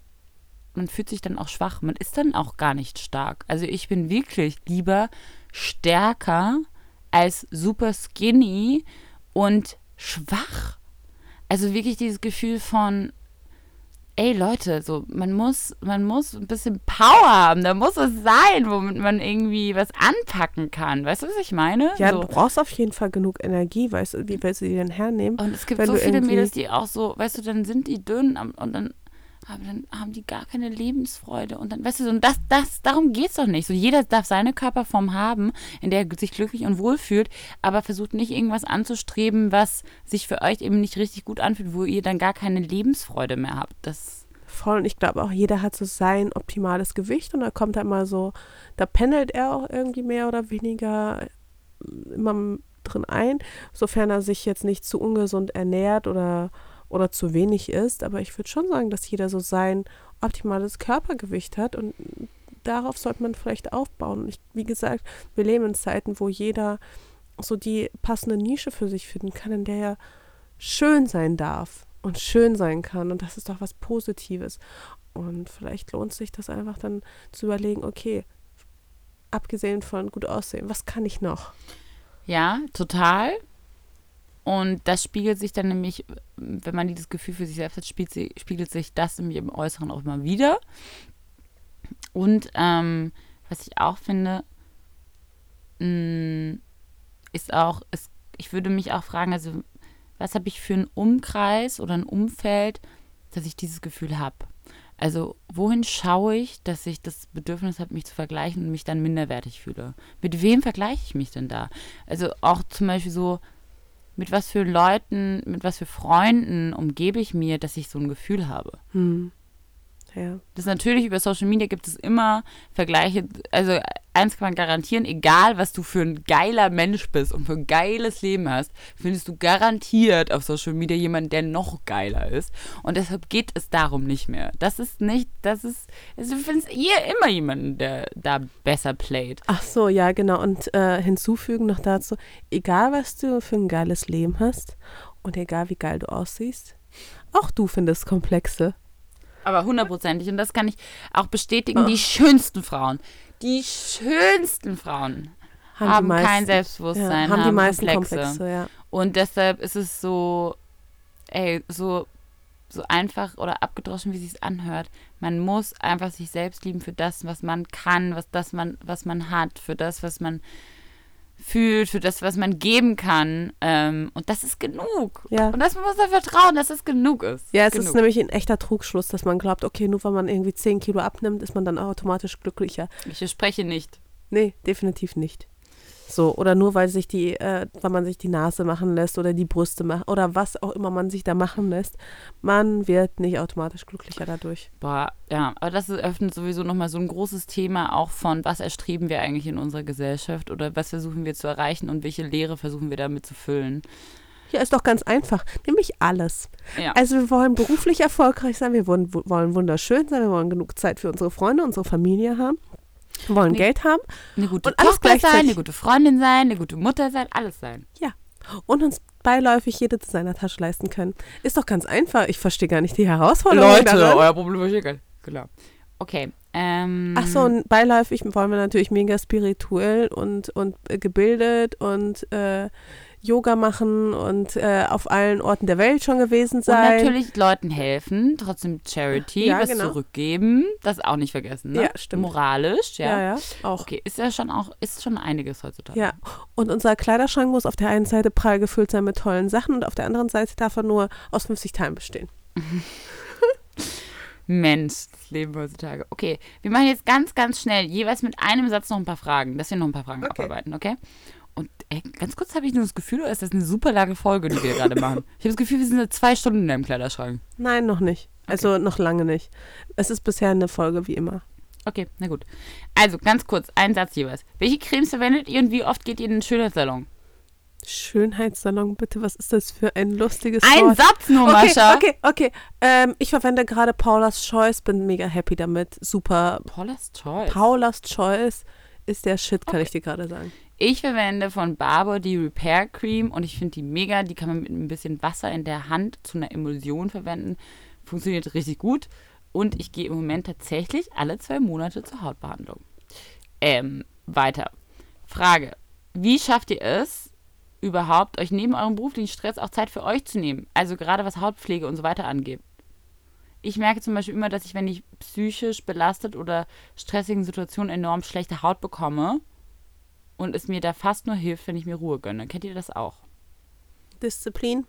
man fühlt sich dann auch schwach. Man ist dann auch gar nicht stark. Also ich bin wirklich lieber stärker als super skinny und schwach. Also wirklich dieses Gefühl von, ey Leute, so man muss, man muss ein bisschen Power haben. Da muss es sein, womit man irgendwie was anpacken kann. Weißt du, was ich meine? Ja, so. du brauchst auf jeden Fall genug Energie, weißt du, wie willst du die denn hernehmen? Und es gibt so viele Mädels, die auch so, weißt du, dann sind die dünn und dann, aber dann haben die gar keine Lebensfreude. Und dann, weißt du, so, und das, das, darum geht's doch nicht. So, jeder darf seine Körperform haben, in der er sich glücklich und wohl fühlt, aber versucht nicht irgendwas anzustreben, was sich für euch eben nicht richtig gut anfühlt, wo ihr dann gar keine Lebensfreude mehr habt. Das, Voll. Und ich glaube auch, jeder hat so sein optimales Gewicht und da kommt er mal so, da pendelt er auch irgendwie mehr oder weniger äh, immer drin ein, sofern er sich jetzt nicht zu ungesund ernährt oder, oder zu wenig isst. Aber ich würde schon sagen, dass jeder so sein optimales Körpergewicht hat und darauf sollte man vielleicht aufbauen. Ich, wie gesagt, wir leben in Zeiten, wo jeder so die passende Nische für sich finden kann, in der er schön sein darf und schön sein kann. Und das ist doch was Positives. Und vielleicht lohnt sich das einfach dann zu überlegen, okay, abgesehen von gut aussehen, was kann ich noch? ja, total. Und das spiegelt sich dann nämlich, wenn man dieses Gefühl für sich selbst hat, spiegelt, spiegelt sich das nämlich im Äußeren auch immer wieder. Und ähm, was ich auch finde, mh, ist auch, es, ich würde mich auch fragen, also was habe ich für einen Umkreis oder ein Umfeld, dass ich dieses Gefühl habe? Also wohin schaue ich, dass ich das Bedürfnis habe, mich zu vergleichen und mich dann minderwertig fühle? Mit wem vergleiche ich mich denn da? Also auch zum Beispiel so, mit was für Leuten, mit was für Freunden umgebe ich mir, dass ich so ein Gefühl habe? Hm. Ja. Das ist natürlich über Social Media gibt es immer Vergleiche. Also eins kann man garantieren, egal was du für ein geiler Mensch bist und für ein geiles Leben hast, findest du garantiert auf Social Media jemanden, der noch geiler ist. Und deshalb geht es darum nicht mehr. Das ist nicht, das ist, also du findest hier immer jemanden, der da besser playt. Ach so, ja, genau. Und äh, hinzufügen noch dazu, egal was du für ein geiles Leben hast und egal wie geil du aussiehst, auch du findest Komplexe. Aber hundertprozentig. Und das kann ich auch bestätigen, die schönsten Frauen, die schönsten Frauen Haben, haben meisten, kein Selbstbewusstsein, ja, haben, die meisten Komplexe. Komplexe, ja. Und deshalb ist es so, ey, so, so einfach oder abgedroschen, wie es anhört. Man muss einfach sich selbst lieben für das, was man kann, was das man, was man hat, für das, was man fühlt, für das, was man geben kann. Ähm, und das ist genug. Ja. Und das muss man vertrauen, dass es genug ist. Ja, es genug. ist nämlich ein echter Trugschluss, dass man glaubt, okay, nur weil man irgendwie 10 Kilo abnimmt, ist man dann automatisch glücklicher. Ich spreche nicht. Nee, definitiv nicht. So, oder nur weil sich die, äh, weil man sich die Nase machen lässt oder die Brüste machen oder was auch immer man sich da machen lässt, man wird nicht automatisch glücklicher dadurch. Boah, ja, aber das öffnet sowieso nochmal so ein großes Thema auch von, was erstreben wir eigentlich in unserer Gesellschaft oder was versuchen wir zu erreichen und welche Lehre versuchen wir damit zu füllen. Ja, ist doch ganz einfach. Nämlich alles. Ja. Also wir wollen beruflich erfolgreich sein, wir wollen, wollen wunderschön sein, wir wollen genug Zeit für unsere Freunde, unsere Familie haben, wollen Nee. Geld haben Eine gute Und alles Tochter sein, eine gute Freundin sein, eine gute Mutter sein, alles sein. und uns beiläufig jede Designertasche leisten können. Ist doch ganz einfach. Ich verstehe gar nicht die Herausforderung daran. euer Problem verstehe Genau. Okay. Ähm, Ach so, und beiläufig wollen wir natürlich mega spirituell und, und äh, gebildet und äh, Yoga machen und äh, auf allen Orten der Welt schon gewesen und sein. natürlich Leuten helfen, trotzdem Charity, Ja, was genau. zurückgeben, das auch nicht vergessen, ne? Ja, stimmt. Moralisch, ja. ja, ja, auch. Okay, ist ja schon auch, ist schon einiges heutzutage. Ja, und unser Kleiderschrank muss auf der einen Seite prall gefüllt sein mit tollen Sachen und auf der anderen Seite darf er nur aus 50 Teilen bestehen. Mensch, das Leben heutzutage. Okay, wir machen jetzt ganz, ganz schnell, jeweils mit einem Satz noch ein paar Fragen, dass wir noch ein paar Fragen Okay. abarbeiten, okay? Ey, ganz kurz habe ich nur das Gefühl, ist das eine super lange Folge, die wir gerade machen. Ich habe das Gefühl, wir sind seit zwei Stunden in deinem Kleiderschrank. Nein, noch nicht. Also noch lange nicht. Es ist bisher eine Folge wie immer. Okay, na gut. Also, ganz kurz, ein Satz jeweils. Welche Cremes verwendet ihr und wie oft geht ihr in den Schönheitssalon? Schönheitssalon, bitte, was ist das für ein lustiges Ein Wort? Satz nur, Okay, Mascha. okay, okay. Ähm, ich verwende gerade Paula's Choice, bin mega happy damit. Super. Paula's Choice. Paula's Choice ist der Shit, kann ich dir gerade sagen. Ich verwende von Barbour die Repair Cream und ich finde die mega. Die kann man mit ein bisschen Wasser in der Hand zu einer Emulsion verwenden. Funktioniert richtig gut. Und ich gehe im Moment tatsächlich alle zwei Monate zur Hautbehandlung. Ähm, weiter. Frage. Wie schafft ihr es überhaupt, euch neben eurem beruflichen Stress auch Zeit für euch zu nehmen? Also gerade was Hautpflege und so weiter angeht. Ich merke zum Beispiel immer, dass ich, wenn ich psychisch belastet oder stressigen Situationen enorm schlechte Haut bekomme, und es mir da fast nur hilft, wenn ich mir Ruhe gönne. Kennt ihr das auch? Disziplin.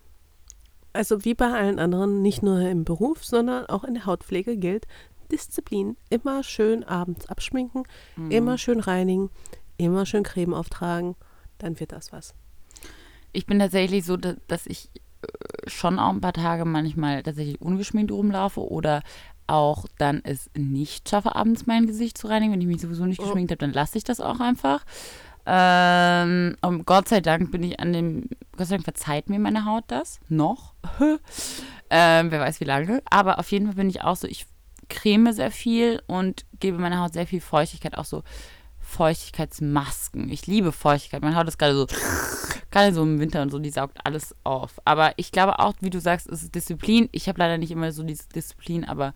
Also wie bei allen anderen, nicht nur im Beruf, sondern auch in der Hautpflege gilt Disziplin. Immer schön abends abschminken, Mhm. immer schön reinigen, immer schön Creme auftragen, dann wird das was. Ich bin tatsächlich so, da- dass ich äh, schon auch ein paar Tage manchmal tatsächlich ungeschminkt rumlaufe oder auch dann es nicht schaffe, abends mein Gesicht zu reinigen. Wenn ich mich sowieso nicht Oh. geschminkt habe, dann lasse ich das auch einfach. Ähm, und Gott sei Dank bin ich an dem, Gott sei Dank verzeiht mir meine Haut das. Noch. ähm, wer weiß wie lange. Aber auf jeden Fall bin ich auch so, ich creme sehr viel und gebe meiner Haut sehr viel Feuchtigkeit, auch so Feuchtigkeitsmasken. Ich liebe Feuchtigkeit. Meine Haut ist gerade so, gerade so im Winter und so, die saugt alles auf. Aber ich glaube auch, wie du sagst, es ist Disziplin. Ich habe leider nicht immer so diese Disziplin, aber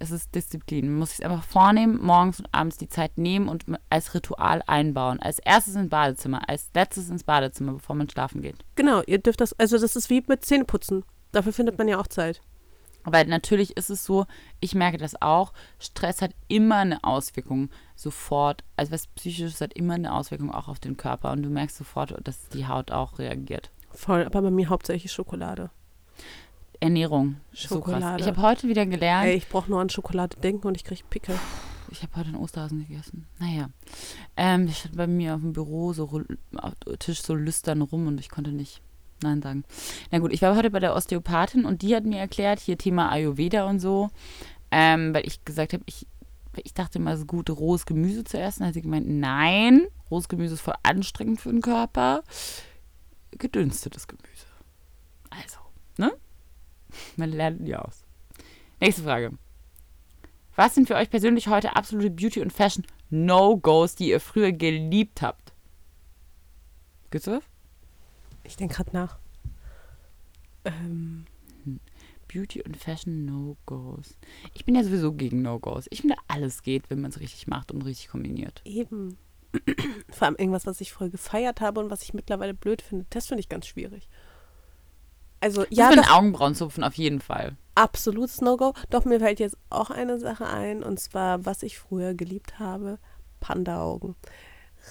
es ist Disziplin. Man muss sich einfach vornehmen, morgens und abends die Zeit nehmen und als Ritual einbauen. Als erstes ins Badezimmer, als letztes ins Badezimmer, bevor man schlafen geht. Genau, ihr dürft das, also das ist wie mit Zähneputzen. Dafür findet man ja auch Zeit. Weil natürlich ist es so, ich merke das auch, Stress hat immer eine Auswirkung sofort, also was psychisches hat immer eine Auswirkung auch auf den Körper und du merkst sofort, dass die Haut auch reagiert. Voll, aber bei mir hauptsächlich Schokolade. Ernährung. So. Schokolade. Ich habe heute wieder gelernt, Ey, ich brauche nur an Schokolade denken und ich kriege Pickel. ich habe heute einen Osterhasen gegessen. Naja. Ähm, der stand bei mir auf dem Büro so auf dem Tisch so lüstern rum und ich konnte nicht Nein sagen. Na gut, ich war heute bei der Osteopathin und die hat mir erklärt, hier Thema Ayurveda und so, ähm, weil ich gesagt habe, ich, ich dachte immer, es ist gut, rohes Gemüse zu essen. Hat sie gemeint, nein, rohes Gemüse ist voll anstrengend für den Körper. Gedünstetes Gemüse. Also? Man lernt nie aus. Nächste Frage. Was sind für euch persönlich heute absolute Beauty- und Fashion-No-Gos, die ihr früher geliebt habt? Gibt's was? Ich denke gerade nach. Ähm, Beauty und Fashion No-Gos. Ich bin ja sowieso gegen No-Gos. Ich finde, alles geht, wenn man es richtig macht und richtig kombiniert. eben. Vor allem irgendwas, was ich früher gefeiert habe und was ich mittlerweile blöd finde, das finde ich ganz schwierig. Also, Ja, das mit Augenbrauenzupfen auf jeden Fall. absolutes No-Go. Doch mir fällt jetzt auch eine Sache ein, und zwar, was ich früher geliebt habe: Panda-Augen.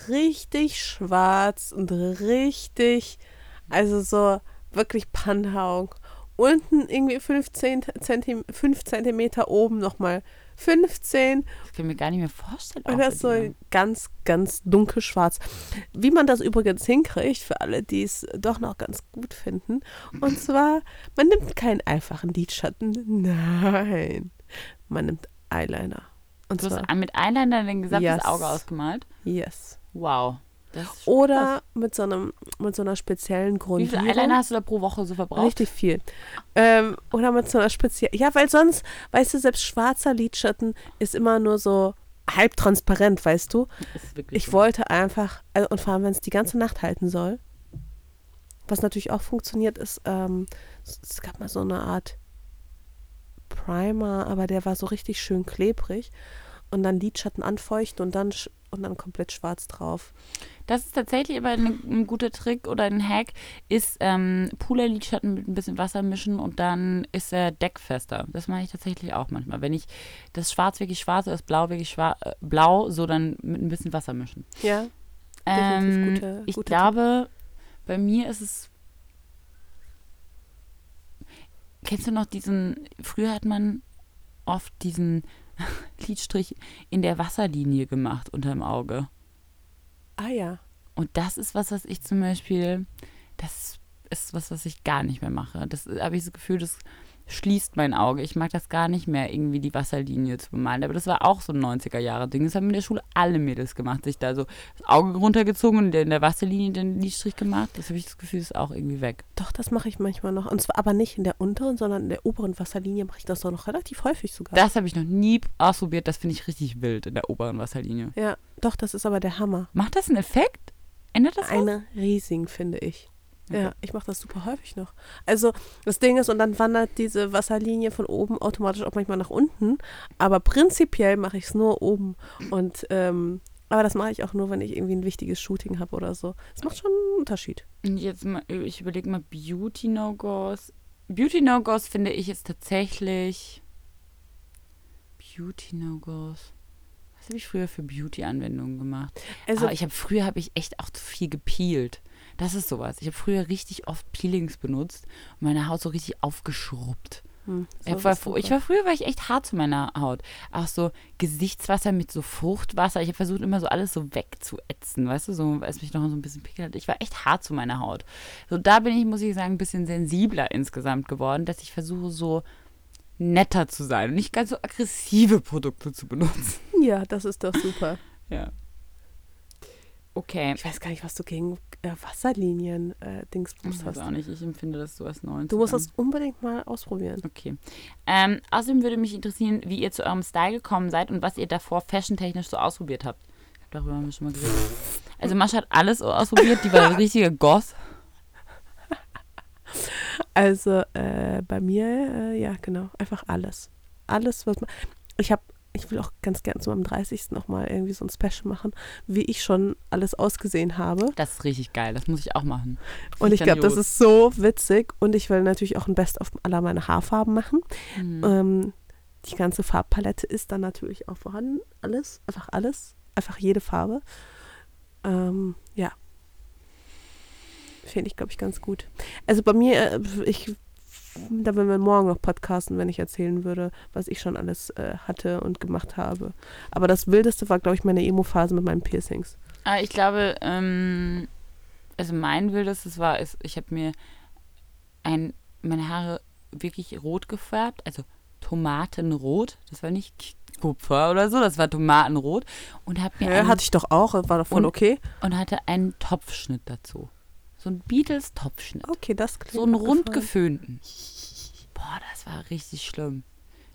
Richtig schwarz und richtig, also so wirklich Panda-Augen. Unten irgendwie 15 Zentim 5 Zentimeter oben nochmal 15 Das kann ich mir gar nicht mehr vorstellen. und das so dir. ganz, ganz dunkelschwarz. Wie man das übrigens hinkriegt, für alle, die es doch noch ganz gut finden. Und zwar, man nimmt keinen einfachen Lidschatten. Nein. Man nimmt Eyeliner. Und Du zwar, hast mit Eyeliner dein gesamtes Yes. Auge ausgemalt. yes. Wow. Oder mit so, einem, mit so einer speziellen Wie Grundierung. viele Eyeliner hast du da pro Woche so verbraucht? Richtig viel. Ähm, oder mit so einer speziellen. Ja, weil sonst, weißt du, selbst schwarzer Lidschatten ist immer nur so halb transparent, weißt du? Ich so. wollte einfach, also, und vor allem, wenn es die ganze Nacht halten soll, was natürlich auch funktioniert, ist, ähm, es gab mal so eine Art Primer, aber der war so richtig schön klebrig. Und dann Lidschatten anfeuchten und dann, und dann komplett schwarz drauf. Das ist tatsächlich aber ein, ein guter Trick oder ein Hack, ist ähm, Puder-Lidschatten mit ein bisschen Wasser mischen und dann ist er deckfester. Das mache ich tatsächlich auch manchmal. Wenn ich das Schwarz wirklich schwarz oder das Blau wirklich schwarz, äh, blau, so dann mit ein bisschen Wasser mischen. Ja. Ähm, gute, ich gute glaube, Tipp. bei mir ist es Kennst du noch diesen, früher hat man oft diesen Lidstrich in der Wasserlinie gemacht unterm Auge. Ah ja. Und das ist was, was ich zum Beispiel, das ist was, was ich gar nicht mehr mache. Das habe ich das Gefühl, das schließt mein Auge. Ich mag das gar nicht mehr, irgendwie die Wasserlinie zu bemalen. Aber das war auch so ein 90er-Jahre-Ding. Das haben in der Schule alle Mädels gemacht. Sich da so das Auge runtergezogen und in der Wasserlinie den Lidstrich gemacht. Das habe ich das Gefühl, ist auch irgendwie weg. Doch, das mache ich manchmal noch. Und zwar aber nicht in der unteren, sondern in der oberen Wasserlinie mache ich das doch noch relativ häufig sogar. Das habe ich noch nie ausprobiert. Das finde ich richtig wild in der oberen Wasserlinie. Ja, doch, das ist aber der Hammer. Macht das einen Effekt? Ändert das Eine riesigen, finde ich. Ja, ich mache das super häufig noch. Also das Ding ist, und dann wandert diese Wasserlinie von oben automatisch auch manchmal nach unten. Aber prinzipiell mache ich es nur oben. Und ähm, aber das mache ich auch nur, wenn ich irgendwie ein wichtiges Shooting habe oder so. Das macht schon einen Unterschied. Und jetzt mal, ich überlege mal Beauty No-Gos. Beauty No-Gos finde ich jetzt tatsächlich Beauty No-Gos. Was habe ich früher für Beauty-Anwendungen gemacht? Also, Aber ich habe früher habe ich echt auch zu viel gepeelt. Das ist sowas. Ich habe früher richtig oft Peelings benutzt und meine Haut so richtig aufgeschrubbt. Hm, ich, war, ich war früher war ich echt hart zu meiner Haut. Auch so Gesichtswasser mit so Fruchtwasser. Ich habe versucht immer so alles so wegzuätzen, weißt du, so weil es mich noch so ein bisschen pickel hat. Ich war echt hart zu meiner Haut. So da bin ich, muss ich sagen, ein bisschen sensibler insgesamt geworden, dass ich versuche so netter zu sein und nicht ganz so aggressive Produkte zu benutzen. Ja, das ist doch super. ja. Okay. Ich weiß gar nicht, was du gegen äh, Wasserlinien äh, Dingsbums hast. Ich weiß auch nicht, ich empfinde das so als neu. Du musst das unbedingt mal ausprobieren. Okay. Ähm, außerdem würde mich interessieren, wie ihr zu eurem Style gekommen seid und was ihr davor fashiontechnisch so ausprobiert habt. Darüber haben wir schon mal geredet. Also Mascha hat alles ausprobiert, die war ein richtiger Goth. Also äh, bei mir, äh, ja genau, einfach alles. Alles, was man... Ich habe ich will auch ganz gern zu meinem 30. nochmal irgendwie so ein Special machen, wie ich schon alles ausgesehen habe. Das ist richtig geil, das muss ich auch machen. Das und ich glaube, das ist so witzig. Und ich will natürlich auch ein Best-of aller meiner Haarfarben machen. Mhm. Ähm, die ganze Farbpalette ist dann natürlich auch vorhanden. Alles, einfach alles. Einfach jede Farbe. Ähm, ja. Finde ich, glaube ich, ganz gut. Also bei mir, äh, ich da würden wir morgen noch podcasten, wenn ich erzählen würde, was ich schon alles äh, hatte und gemacht habe. Aber das Wildeste war, glaube ich, meine Emo-Phase mit meinen Piercings. Ah, ich glaube, ähm, also mein Wildestes war, ist, ich habe mir ein, meine Haare wirklich rot gefärbt, also Tomatenrot. Das war nicht Kupfer oder so, das war Tomatenrot. Und habe mir. Ja, hatte ich doch auch, war doch voll und, okay. Und hatte einen Topfschnitt dazu. So ein Beatles-Topfschnitt. Okay, das klingt So einen rund geföhnten. Boah, das war richtig schlimm.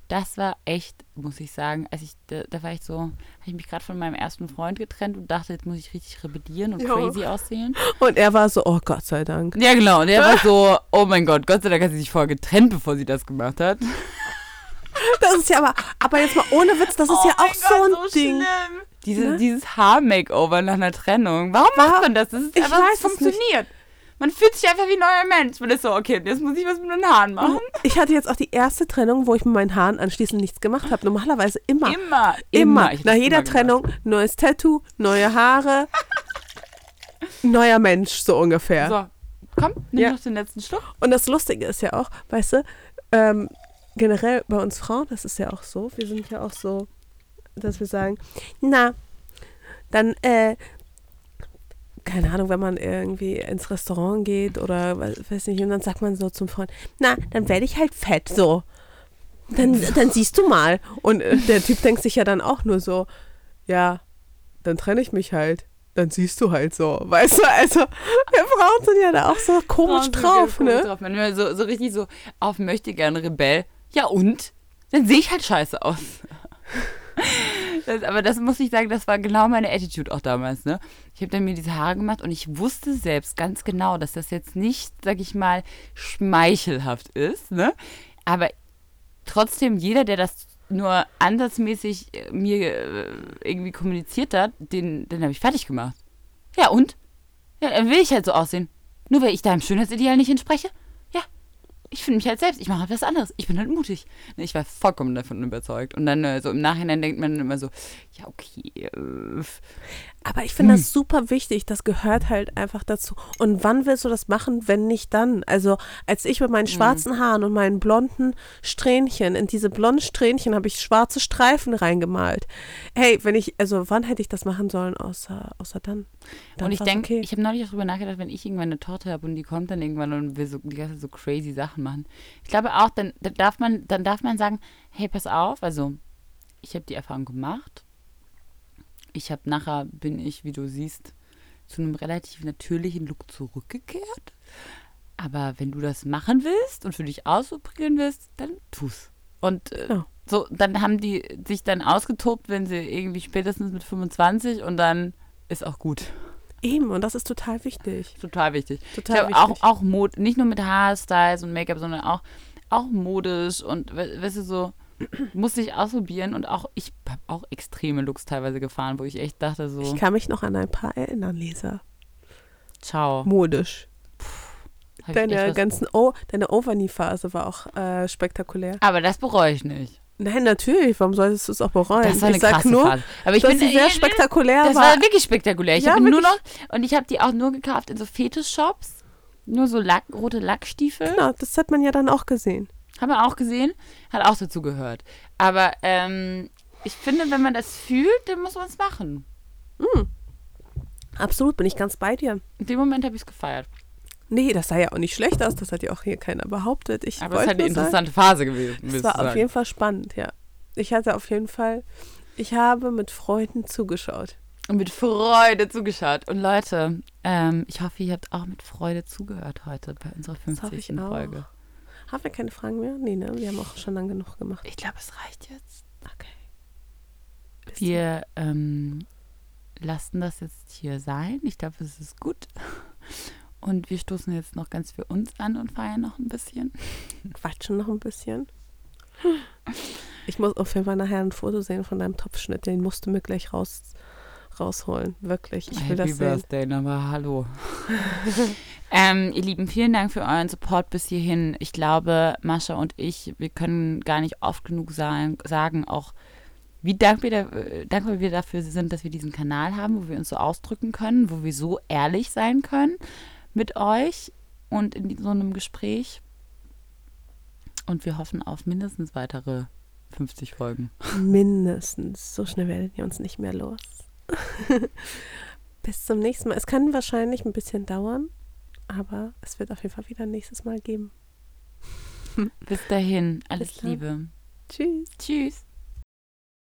Das war echt, muss ich sagen, als ich, da, da war ich so, habe ich mich gerade von meinem ersten Freund getrennt und dachte, jetzt muss ich richtig rebellieren und jo. crazy aussehen. Und er war so, oh Gott sei Dank. Ja, genau. Und er war so, oh mein Gott, Gott sei Dank hat sie sich vorher getrennt, bevor sie das gemacht hat. Das ist ja aber, aber jetzt mal ohne Witz, das ist oh ja auch Gott, so ein so Ding. Schlimm. Diese, ne? Dieses Haar-Makeover nach einer Trennung. Warum War, macht man das? Das ist ich einfach, weiß, funktioniert. Man fühlt sich einfach wie ein neuer Mensch. Man ist so, okay, jetzt muss ich was mit meinen Haaren machen. Ich hatte jetzt auch die erste Trennung, wo ich mit meinen Haaren anschließend nichts gemacht habe. Normalerweise immer. Immer. Immer. immer. Nach jeder Trennung, gemacht. neues Tattoo, neue Haare. neuer Mensch, so ungefähr. So, komm, nimm ja. noch den letzten Schluck. Und das Lustige ist ja auch, weißt du, ähm, generell bei uns Frauen, das ist ja auch so, wir sind ja auch so, dass wir sagen, na, dann äh, keine Ahnung, wenn man irgendwie ins Restaurant geht oder weiß nicht, und dann sagt man so zum Freund, na, dann werde ich halt fett, so. Dann, dann siehst du mal. Und äh, der Typ denkt sich ja dann auch nur so, ja, dann trenne ich mich halt. Dann siehst du halt so, weißt du, also wir Frauen sind ja da auch so komisch drauf, ne? Drauf. Man so, so richtig so auf möchte gerne Rebell. Ja und? Dann sehe ich halt scheiße aus. Das, aber das muss ich sagen, das war genau meine Attitude auch damals. Ne? Ich habe dann mir diese Haare gemacht und ich wusste selbst ganz genau, dass das jetzt nicht, sag ich mal, schmeichelhaft ist. Ne? Aber trotzdem jeder, der das nur ansatzmäßig äh, mir äh, irgendwie kommuniziert hat, den, den habe ich fertig gemacht. Ja, und? Ja, dann will ich halt so aussehen. Nur weil ich deinem Schönheitsideal nicht entspreche? Ich finde mich halt selbst. Ich mache halt was anderes. Ich bin halt mutig. Ne, Ich war vollkommen davon überzeugt. Und dann äh, so im Nachhinein denkt man immer so, ja, okay. Aber ich finde das super wichtig. Das gehört halt einfach dazu. Und wann willst du das machen, wenn nicht dann? Also, als ich mit meinen schwarzen Haaren und meinen blonden Strähnchen, in diese blonden Strähnchen habe ich schwarze Streifen reingemalt. Hey, wenn ich, also wann hätte ich das machen sollen, außer, außer dann? dann und ich denke, okay. ich habe neulich auch drüber nachgedacht, wenn ich irgendwann eine Torte habe und die kommt dann irgendwann und will so die ganze Zeit so crazy Sachen machen. Ich glaube auch, dann, dann darf man, dann darf man sagen, hey, pass auf, also ich habe die Erfahrung gemacht. Ich habe nachher bin ich, wie du siehst, zu einem relativ natürlichen Look zurückgekehrt. Aber wenn du das machen willst und für dich ausprobieren willst, dann tu's. Und äh, Ja. so, dann haben die sich dann ausgetobt, wenn sie irgendwie spätestens mit 25 und dann ist auch gut. Eben, und das ist total wichtig. Total wichtig. Total wichtig. auch, auch Mod, nicht nur mit Haarstyles und Make-up, sondern auch, auch modisch und we- weißt du so, muss ich ausprobieren und auch, ich habe auch extreme Looks teilweise gefahren, wo ich echt dachte so, Ich kann mich noch an ein paar erinnern, Lisa. ciao. Modisch. Ich Deine ganzen, oh, deine Overknee-Phase war auch äh, spektakulär. Aber das bereue ich nicht. Nein, natürlich. Warum solltest du es auch bereuen? Das war eine ich sag nur, Phase. Aber ich dass bin sie sehr spektakulär Das war. war wirklich spektakulär. Ich Ja, habe nur noch und ich habe die auch nur gekauft in so Fetisch-Shops. Nur so Lack, rote Lackstiefel. Genau, das hat man ja dann auch gesehen. Haben wir auch gesehen. Hat auch dazu gehört. Aber ähm, ich finde, wenn man das fühlt, dann muss man es machen. Absolut, bin ich ganz bei dir. In dem Moment habe ich es gefeiert. Nee, das sah ja auch nicht schlecht aus. Das hat ja auch hier keiner behauptet. Ich Aber es ist halt eine nur sagen, interessante Phase gewesen. Es war auf jeden Fall spannend, ja. Ich hatte auf jeden Fall, ich habe mit Freuden zugeschaut. Und mit Freude zugeschaut. Und Leute, ähm, ich hoffe, ihr habt auch mit Freude zugehört heute bei unserer Das hoffe 50. ich auch. Haben wir keine Fragen mehr? Nee, ne? Wir haben auch schon lang genug gemacht. Ich glaube, es reicht jetzt. Okay. Bis Wir ähm, lassen das jetzt hier sein. Ich glaube, es ist gut. Und wir stoßen jetzt noch ganz für uns an und feiern noch ein bisschen. Quatschen noch ein bisschen. Ich muss auf jeden Fall nachher ein Foto sehen von deinem Topfschnitt. Den musst du mir gleich raus, rausholen. Wirklich. Ich will Happy das sehen. Birthday, aber hallo. ähm, ihr Lieben, vielen Dank für euren Support bis hierhin. Ich glaube, Mascha und ich, wir können gar nicht oft genug sagen, sagen auch wie dankbar, da, äh, dankbar wir dafür sind, dass wir diesen Kanal haben, wo wir uns so ausdrücken können, wo wir so ehrlich sein können mit euch und in so einem Gespräch. Und wir hoffen auf mindestens weitere 50 Folgen. Mindestens. So schnell werdet ihr uns nicht mehr los. Bis zum nächsten Mal. Es kann wahrscheinlich ein bisschen dauern, aber es wird auf jeden Fall wieder ein nächstes Mal geben. Bis dahin, alles Bis. Liebe. Tschüss. Tschüss.